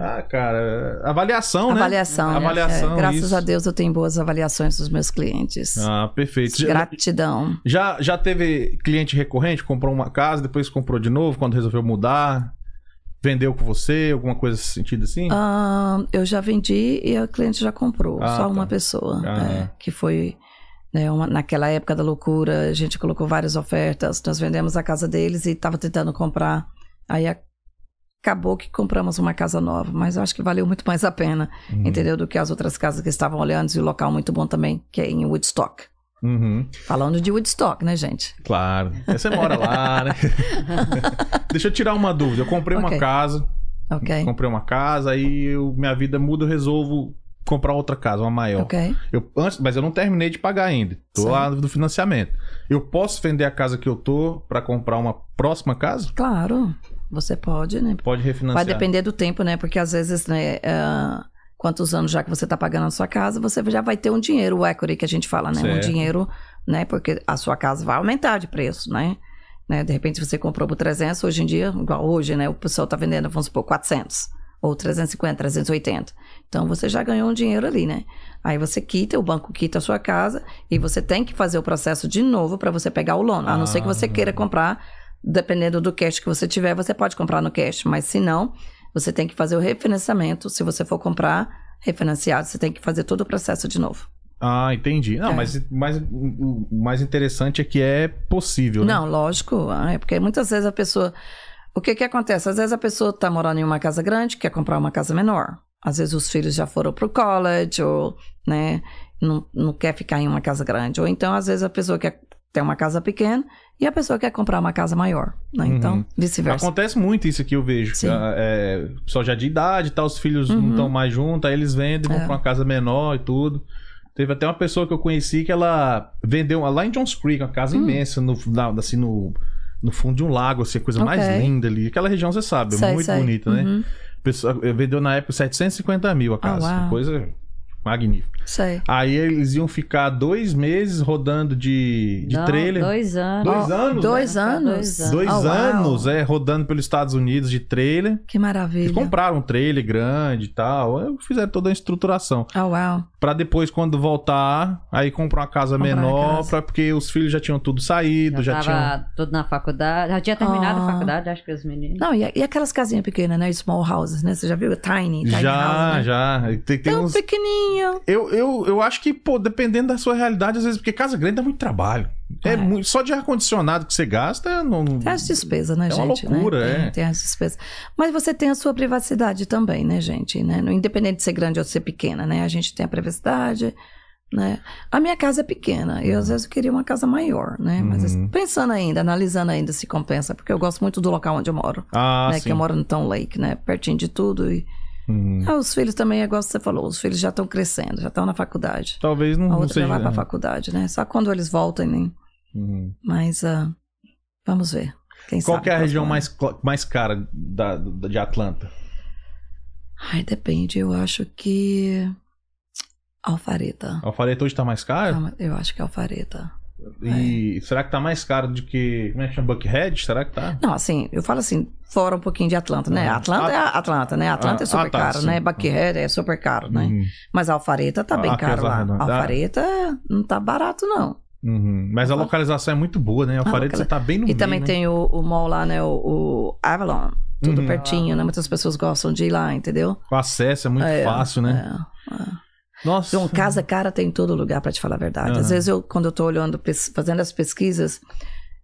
Ah, cara. Avaliação, né? Avaliação. né? Avaliação. É, graças isso. a Deus eu tenho boas avaliações dos meus clientes. Ah, perfeito. Gratidão. já, já teve cliente recorrente, comprou uma casa, depois comprou de novo, quando resolveu mudar? Vendeu com você, alguma coisa nesse sentido assim? Ah, eu já vendi e o cliente já comprou. Ah, só tá. uma pessoa. Ah. é, que foi. Né, uma- naquela época da loucura, a gente colocou várias ofertas. Nós vendemos a casa deles e estava tentando comprar. Aí a- acabou que compramos uma casa nova, mas eu acho que valeu muito mais a pena, Uhum. entendeu? Do que as outras casas que estavam olhando e o local muito bom também, que é em Woodstock. Uhum. Falando de Woodstock, né, gente? Claro. Você mora lá, né? [laughs] Deixa eu tirar uma dúvida. Eu comprei uma Ok. casa, Ok. comprei uma casa, aí eu- minha vida muda, eu resolvo comprar outra casa, uma maior. Ok. Eu, antes, mas eu não terminei de pagar ainda. Tô Sim. lá do financiamento. Eu posso vender a casa que eu tô pra comprar uma próxima casa? Claro, você pode, né? Pode refinanciar. Vai depender do tempo, né? Porque às vezes, né? ah, quantos anos já que você está pagando a sua casa, você já vai ter um dinheiro, o equity que a gente fala, né? Um Certo. dinheiro, né? Porque a sua casa vai aumentar de preço, né? né? De repente você comprou por 300, hoje em dia, igual hoje, né? O pessoal está vendendo, vamos supor, 400. Ou 350, 380. Então você já ganhou um dinheiro ali, né? Aí você quita, o banco quita a sua casa e você tem que fazer o processo de novo para você pegar o loan. A não ser que você Ah. queira comprar, dependendo do cash que você tiver, você pode comprar no cash. Mas se não, você tem que fazer o refinanciamento. Se você for comprar refinanciado, você tem que fazer todo o processo de novo. Ah, entendi. Não, É. mas mas o o mais interessante é que é possível, né? Não, lógico. ah, É porque muitas vezes a pessoa. O que que acontece? Às vezes a pessoa está morando em uma casa grande, quer comprar uma casa menor. Às vezes os filhos já foram pro college, ou, né, não, não quer ficar em uma casa grande. Ou então, às vezes, a pessoa quer ter uma casa pequena e a pessoa quer comprar uma casa maior. Né? Uhum. Então, vice-versa. Acontece muito isso aqui, eu vejo. Ah, É, pessoal já de idade tal, os filhos não Uhum. estão mais juntos, aí eles vendem, vão É. pra uma casa menor e tudo. Teve até uma pessoa que eu conheci que ela vendeu lá em Johns Creek, uma casa Hum. imensa, no, na- assim, no, no fundo de um lago, assim, a coisa mais Ok. linda ali. Aquela região, você sabe, é Sei, muito sei. bonita, né? Pessoa, vendeu na época 750 mil a casa. uau. coisa magnífica. Sei. Aí eles iam ficar dois meses rodando de, de Não, trailer. Dois anos. Dois anos, Dois né? anos? Dois Oh, anos, é, rodando pelos Estados Unidos de trailer. Que maravilha. compraram um trailer grande e tal. aí Fizeram toda a estruturação. Oh, uau. Pra depois, quando voltar, aí comprar uma casa Comprar menor, casa. pra, porque os filhos já tinham tudo saído, já, Já tinham. tudo na faculdade. Já tinha terminado Ah. a faculdade, acho que os meninos. Não, e, e aquelas casinhas pequenas, né? Small houses, né? Você já viu? Tiny, tiny Já, house, né? já. Tem, tem Tão uns... pequenininho. Eu, eu, eu acho que, pô, dependendo da sua realidade, às vezes, porque casa grande dá muito trabalho. É, É. muito, só de ar-condicionado que você gasta, não. Tem as despesas, né, É uma gente? loucura, né? é. Tem, tem as despesas. Mas você tem a sua privacidade também, né, gente? Né? Independente de ser grande ou de ser pequena, né? A gente tem a privacidade, né? A minha casa é pequena. Eu, às vezes, eu queria uma casa maior, né? Mas Uhum. assim, pensando ainda, analisando ainda se compensa. Porque eu gosto muito do local onde eu moro. Ah, né? sim. Que eu moro no Town Lake, né? Pertinho de tudo. E Uhum. ah, os filhos também, é igual você falou. Os filhos já estão crescendo, já estão na faculdade. Talvez não, A não outra já vai pra faculdade, né? Só quando eles voltam, né? Uhum. Mas ah, vamos ver. Quem Qual sabe que é a região mais, mais cara da, da- de Atlanta? Ai, depende. Eu acho que. Alfareta. Alfareta hoje tá mais caro? Eu acho que é alfareta. E será que tá mais caro do que. Como é que chama? Buckhead? Será que tá? Não, assim, eu falo assim, fora um pouquinho de Atlanta, né? Uhum. Atlanta Ah, é Atlanta, né? Atlanta ah, é super ah, tá, caro, sim. né? Buckhead é super caro, né? Uhum. Mas Alfareta tá bem Ah, caro lá. né? Alfareta não tá barato, não. Uhum. Mas a localização é muito boa, né? Alfareta localiza- você tá bem no E meio, também né? tem o, o mall lá, né? O, o Avalon. Tudo Uhum. pertinho, né? Muitas pessoas gostam de ir lá, entendeu? O acesso é muito É, fácil, né? É, é. Nossa. Então, casa cara tem em todo lugar, pra te falar a verdade. Aham. Às vezes, eu, quando eu tô olhando, fazendo as pesquisas,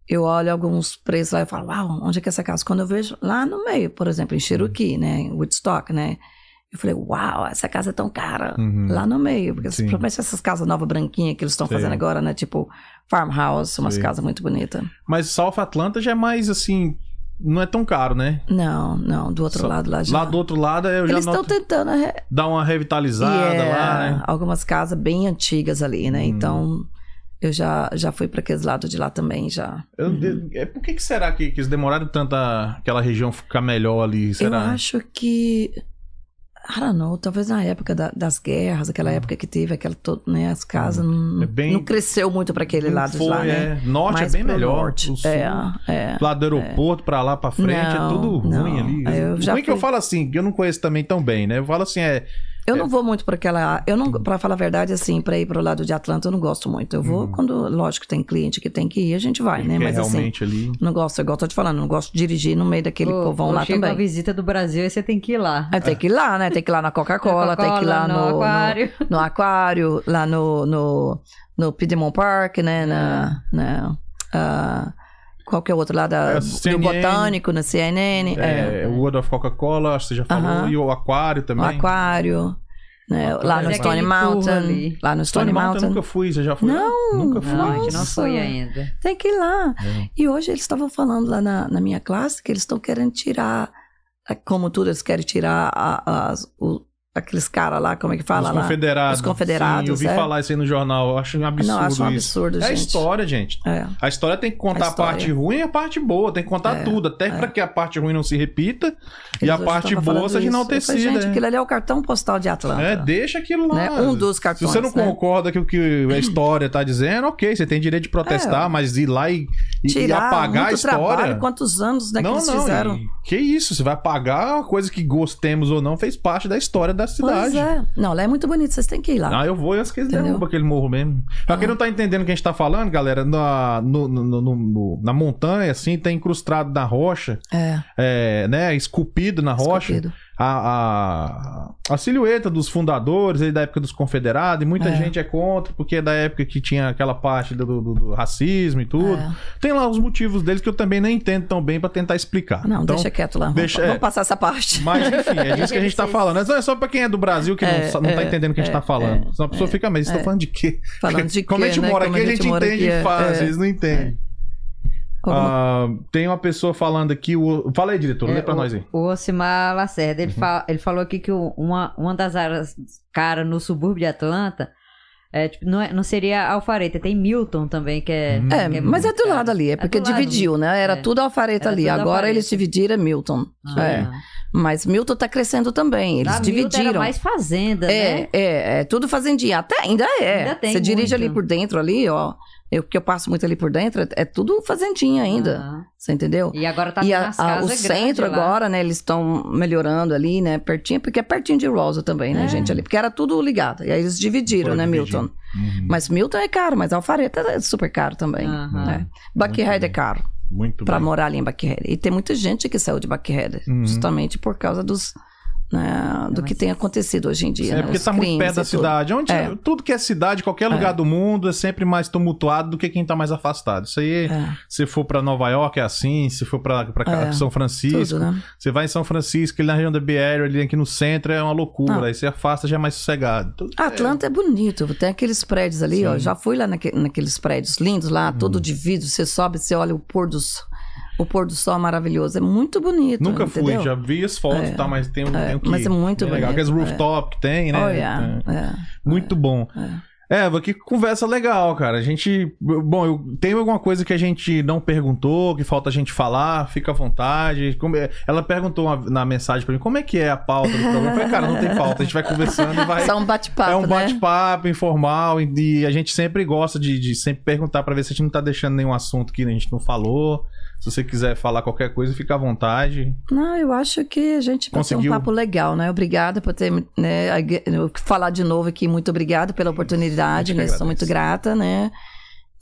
eu olho alguns preços lá e falo, uau, onde é que é essa casa? Quando eu vejo lá no meio, por exemplo, em Cherokee, né? Em Woodstock, né? Eu falei, uau, essa casa é tão cara. Uhum. Lá no meio, porque Sim. principalmente essas casas novas branquinhas que eles estão fazendo agora, né? Tipo, farmhouse, umas Sei. casas muito bonitas. Mas South Atlanta já é mais assim. Não é tão caro, né? Não, não, do outro Só- lado lá já. Lá do outro lado eu já Eles estão tentando re- dar uma revitalizada Yeah, lá, né? Algumas casas bem antigas ali, né? Hum. Então, eu já, já fui para aqueles lados de lá também, já. Eu- Uhum. é, por que, que será que, que eles demoraram tanto a- aquela região ficar melhor ali? Será? Eu acho que. I don't know, talvez na época da- das guerras, aquela época que teve aquela todo, né, as casas não, Hum. É bem- não cresceu muito para aquele Não lado foi, lá, né? é. Norte Mais é bem melhor. norte. O sul, É, é. Lá do aeroporto pra lá pra frente Não, é tudo ruim não. ali. Eu já ruim que eu fui- falo assim, que eu não conheço também tão bem, né? Eu falo assim, é. Eu não vou muito para aquela. Eu não, para falar a verdade, assim, para ir pro lado de Atlanta, eu não gosto muito. Eu vou quando, lógico, tem cliente que tem que ir, a gente vai, né? Uhum. é Mas assim, ali. não gosto, eu tô te falando, não gosto de dirigir no meio daquele Ô, povão lá chega também. uma visita do Brasil e você tem que ir lá. Ah, tem que ir lá, né? Tem que ir lá na [laughs] Coca-Cola, tem que ir lá no, no no- aquário. [laughs] no aquário, lá no, no, no Piedmont Park, né? Na, na, ah, qual que é o outro lá da, É, do CNN. Botânico, na CNN. É, É, o World of Coca-Cola, acho que você já falou, Aham. e o Aquário o também. Aquário. né, lá no Stone Mountain. Lá no Stone Stone Mountain eu Mountain. nunca fui, você já foi? Não, Nunca fui. Não, a gente não foi ainda. Tem que ir lá. É. E hoje eles estavam falando lá na, na minha classe que eles estão querendo tirar, é, como tudo, eles querem tirar a- as- o- aqueles caras lá, como é que fala Os lá? confederados. Os confederados, Sim, eu vi é. falar isso aí no jornal. Eu acho um absurdo Não, acho um isso. absurdo, É a gente. história, gente. É. A história tem que contar A a, parte ruim e a parte boa. Tem que contar É, tudo. Até é. pra que a parte ruim não se repita e Eles a hoje parte boa seja enaltecida. falei, gente, é. aquilo ali é o cartão postal de Atlanta. É, deixa aquilo lá. Né? Um dos Se cartões, você não né? concorda com o que a história tá dizendo, ok, você tem direito de protestar, É. mas ir lá e, e- e Tirar apagar a história. trabalho, quantos anos né, que não, eles não, fizeram. e- que isso? Você vai apagar uma coisa que gostemos ou não, fez parte da história da cidade. Pois é. Não, lá é muito bonito, vocês têm que ir lá. Ah, eu vou, eu acho que eles derrubam aquele morro mesmo. Pra quem não tá entendendo o que a gente tá falando, galera, na, no- no- no- na montanha, assim, tem incrustado na rocha, É, é, né, esculpido na rocha, esculpido. A, a, a silhueta dos fundadores aí da época dos confederados, e muita É. gente é contra, porque é da época que tinha aquela parte do, do- do racismo e tudo. É. Tem lá os motivos deles que eu também nem entendo tão bem pra tentar explicar. Não, Então, deixa quieto lá. deixa- vamos, é. vamos passar essa parte. Mas enfim, é disso que a gente tá [laughs] falando. É só- É só pra quem é do Brasil que não, É, não tá é, entendendo o que a gente é, tá falando. é, Senão a pessoa fica, mas vocês estão falando de quê? Falando de [laughs] Como a quê, gente né? mora Como aqui, a gente mora entende aqui, é, fácil, é. eles não entendem. Ah, tem uma pessoa falando aqui. O... Fala aí, diretor, lê É, pra o, nós aí. o Ocimar Lacerda, Uhum. ele, fa- ele falou aqui que uma, uma das áreas caras no subúrbio de Atlanta é, tipo, não, é- não seria Alfareta, tem Milton também, que é. É, que mas é do lado ali, é porque do lado. dividiu, né? Era É. tudo alfareta Era ali. tudo Agora alfareta. eles dividiram Milton. Ah. É. Mas Milton tá crescendo também. Eles Lá Milton dividiram. Era mais fazenda, É, né? é, é tudo fazendinha. Até ainda é. Ainda tem Você dirige muito. ali por dentro ali, ó. Eu que eu passo muito ali por dentro, é, é tudo fazendinha ainda. Ah. Você entendeu? E agora tá e a- a- o centro grandes lá. agora, né? Eles estão melhorando ali, né? Pertinho, porque é pertinho de Rosa também, né, É. gente? Ali, porque era tudo ligado. E aí eles dividiram, Foi né. Milton? Uhum. Mas Milton é caro, mas Alfareta é super caro também. Aham. né? Buckhead é caro Muito pra bem. morar ali em Buckhead. E tem muita gente que saiu de Buckhead, Uhum. justamente por causa dos. Né, do mas- que tem acontecido hoje em dia. É né, porque os tá muito perto da e tudo. cidade. Onde, É. Tudo que é cidade, qualquer lugar do mundo, é sempre mais tumultuado do que quem tá mais afastado. Isso aí, É, se for pra Nova York, é assim. Se for cá, É. São Francisco, tudo, né? você vai em São Francisco, ali na região da Area, ali aqui no centro, é uma loucura. Não. Aí você afasta, já é mais sossegado. Tudo- Atlanta é bonito, tem aqueles prédios ali, ó. Sim. Hum. Já fui lá naque- naqueles prédios lindos lá, todo de vidro. Você sobe, você olha o pôr do sol. O pôr do sol é maravilhoso, é muito bonito. Nunca entendeu? fui, já vi as fotos, É. tá? Mas tem, um- É, tem que mas é muito bem legal. bonito, Aqueles rooftop que tem, né? Oh, yeah, É. é. Muito bom. Eva, que conversa legal, cara. A gente. Bom, eu, tem alguma coisa que a gente não perguntou, que falta a gente falar? Fica à vontade. Como é- Ela perguntou uma- na mensagem pra mim como é que é a pauta do programa. Eu falei, cara, não tem pauta. A gente vai conversando e vai. Só um bate-papo, É um né? bate-papo informal e, e a gente sempre gosta de, de sempre perguntar pra ver se a gente não tá deixando nenhum assunto que a gente não falou. Se você quiser falar qualquer coisa, fica à vontade. Não, eu acho que a gente ter um Conseguiu. papo legal, né? Obrigada por ter, né, falar de novo aqui. Muito obrigada pela oportunidade, né? Sou muito grata, né?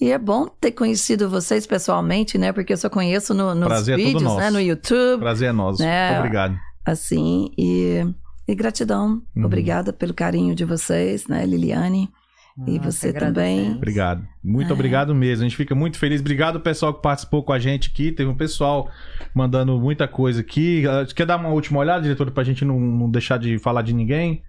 E é bom ter conhecido vocês pessoalmente, né? Porque eu só conheço no- nos Prazer é todo vídeos, nosso. né? No YouTube, Prazer é nosso. É. Muito obrigado. assim. E, e gratidão. Uhum. Obrigada pelo carinho de vocês, né, Liliane? E você também. Obrigado. Muito É. obrigado mesmo. A gente fica muito feliz. Obrigado, pessoal, que participou com a gente aqui. Teve um pessoal mandando muita coisa aqui. Ah, Quer dar uma última olhada, diretor, pra gente não, não deixar de falar de ninguém?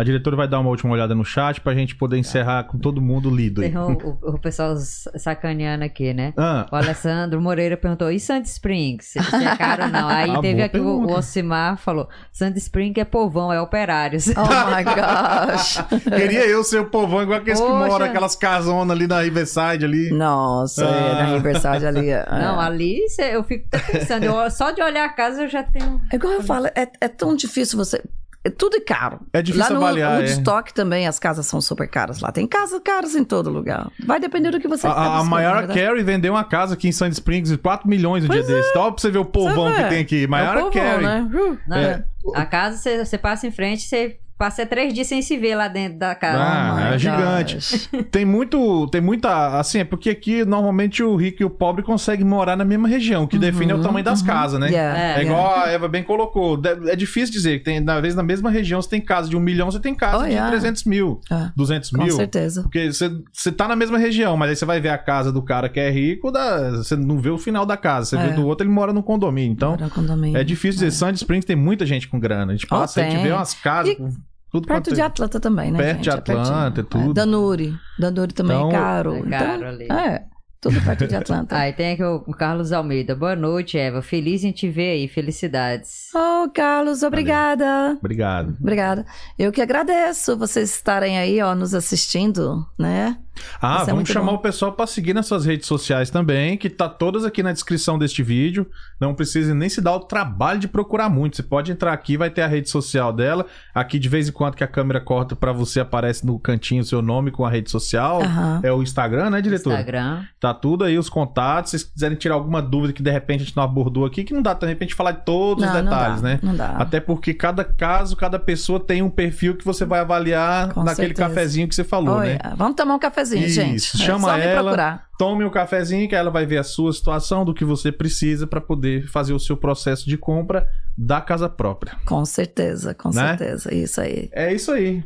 A diretora vai dar uma última olhada no chat pra gente poder encerrar com todo mundo lido aí. Tem o, o- o pessoal sacaneando aqui, né? Ah, O Alessandro Moreira perguntou: e Sand Springs? Se é caro ou não? [laughs] Aí Ah, teve aqui o, pergunta. o Ocimar falou: Sand Springs é povão, é operários. Oh my gosh! [laughs] queria eu ser o povão igual aqueles que Poxa. moram aquelas casonas ali na Riverside ali. Nossa, é, na Ah. Riverside ali. é. Não, ali eu fico até pensando, eu- só de olhar a casa eu já tenho. É igual eu falo, é, é tão difícil você. É- Tudo é caro. É difícil lá no avaliar, é. Woodstock também as casas são super caras lá. Tem casas caras em todo lugar. Vai depender do que você A, a, Mayara verdade. Carey vendeu uma casa aqui em Sand Springs de 4 milhões um dia desse. Dá pra você ver o povão que tem aqui. É Mayara povão, Carey. né? Uh. É. A casa, você, você passa em frente, você passei três dias sem se ver lá dentro da casa. Ah, Oh é gigante. [laughs] Tem muito, tem muita, assim, é porque aqui normalmente o rico e o pobre conseguem morar na mesma região, o que define é o tamanho das casas, né? Yeah, É, É, igual a Eva bem colocou. É difícil dizer que tem, na vez na mesma região, você tem casa de um milhão, você tem casa Oh, de yeah. 300 mil, Ah, 200 com mil. certeza. Porque você, você tá na mesma região, mas aí você vai ver a casa do cara que é rico, da, você não vê o final da casa. Você É. vê do outro, ele mora no condomínio. Então, Mora no condomínio. é difícil dizer. Sandy Springs tem muita gente com grana. A gente Oh, passa, a gente vê umas casas E com tudo Perto quanto de é- Atlanta também, né? Perto gente? de É Atlanta, pertinho. tudo. É, Danuri. Danuri também Então- é caro. É caro então, ali. É, tudo perto de Atlanta. [laughs] Aí tem aqui o o Carlos Almeida. Boa noite, Eva. Feliz em te ver aí. Felicidades. Oh, Carlos, obrigada. Obrigado. Obrigada. Eu que agradeço vocês estarem aí, ó, nos assistindo, né? Ah, Isso é vamos muito chamar bom. o pessoal para seguir nas suas redes sociais também, que tá todas aqui na descrição deste vídeo. Não precisa nem se dar o trabalho de procurar muito. Você pode entrar aqui, vai ter a rede social dela. Aqui de vez em quando que a câmera corta para você aparece no cantinho o seu nome com a rede social. Aham. É o Instagram, né, diretor? Instagram. Tá tudo aí, os contatos. Se vocês quiserem tirar alguma dúvida que de repente a gente não abordou aqui, que não dá pra gente falar de todos os Não, não detalhes, dá, né? Não dá. Até porque cada caso, cada pessoa tem um perfil que você vai avaliar Com naquele certeza. cafezinho que você falou, Olha, né? Vamos tomar um cafezinho, Isso, gente. chama é só me ela. Tome o cafezinho que ela vai ver a sua situação, do que você precisa para poder fazer o seu processo de compra da casa própria. Com certeza, com Né? certeza. Isso aí. É isso aí.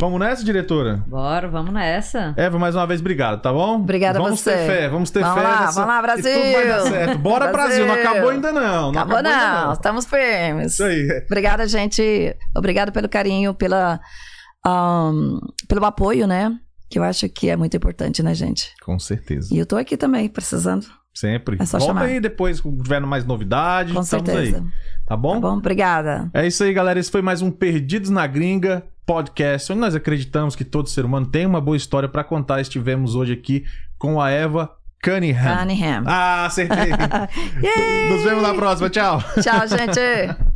Vamos nessa, diretora? Bora, vamos nessa. Eva, mais uma vez, obrigado, tá bom? Obrigada a vamos você. ter fé, vamos ter Vamos fé. lá, nessa- vamos lá, e Brasil. tudo vai dar certo. Bora, Brasil. Brasil. Não acabou ainda não. Não Acabou acabou ainda não, estamos firmes. Isso aí. Obrigada, gente. Obrigada pelo carinho, pela, ahn, pelo apoio, né? Que eu acho que é muito importante, né, gente? Com certeza. E eu tô aqui também, precisando. Sempre. É só Volta chamar. aí depois, quando tiver mais novidades. Com estamos certeza. aí. Tá bom? Tá bom? Obrigada. É isso aí, galera. Esse foi mais um Perdidos na Gringa podcast, onde nós acreditamos que todo ser humano tem uma boa história pra contar. Estivemos hoje aqui com a Eva Cunningham. Cunningham. Ah, acertei. [laughs] Nos vemos na próxima. Tchau. Tchau, gente. [laughs]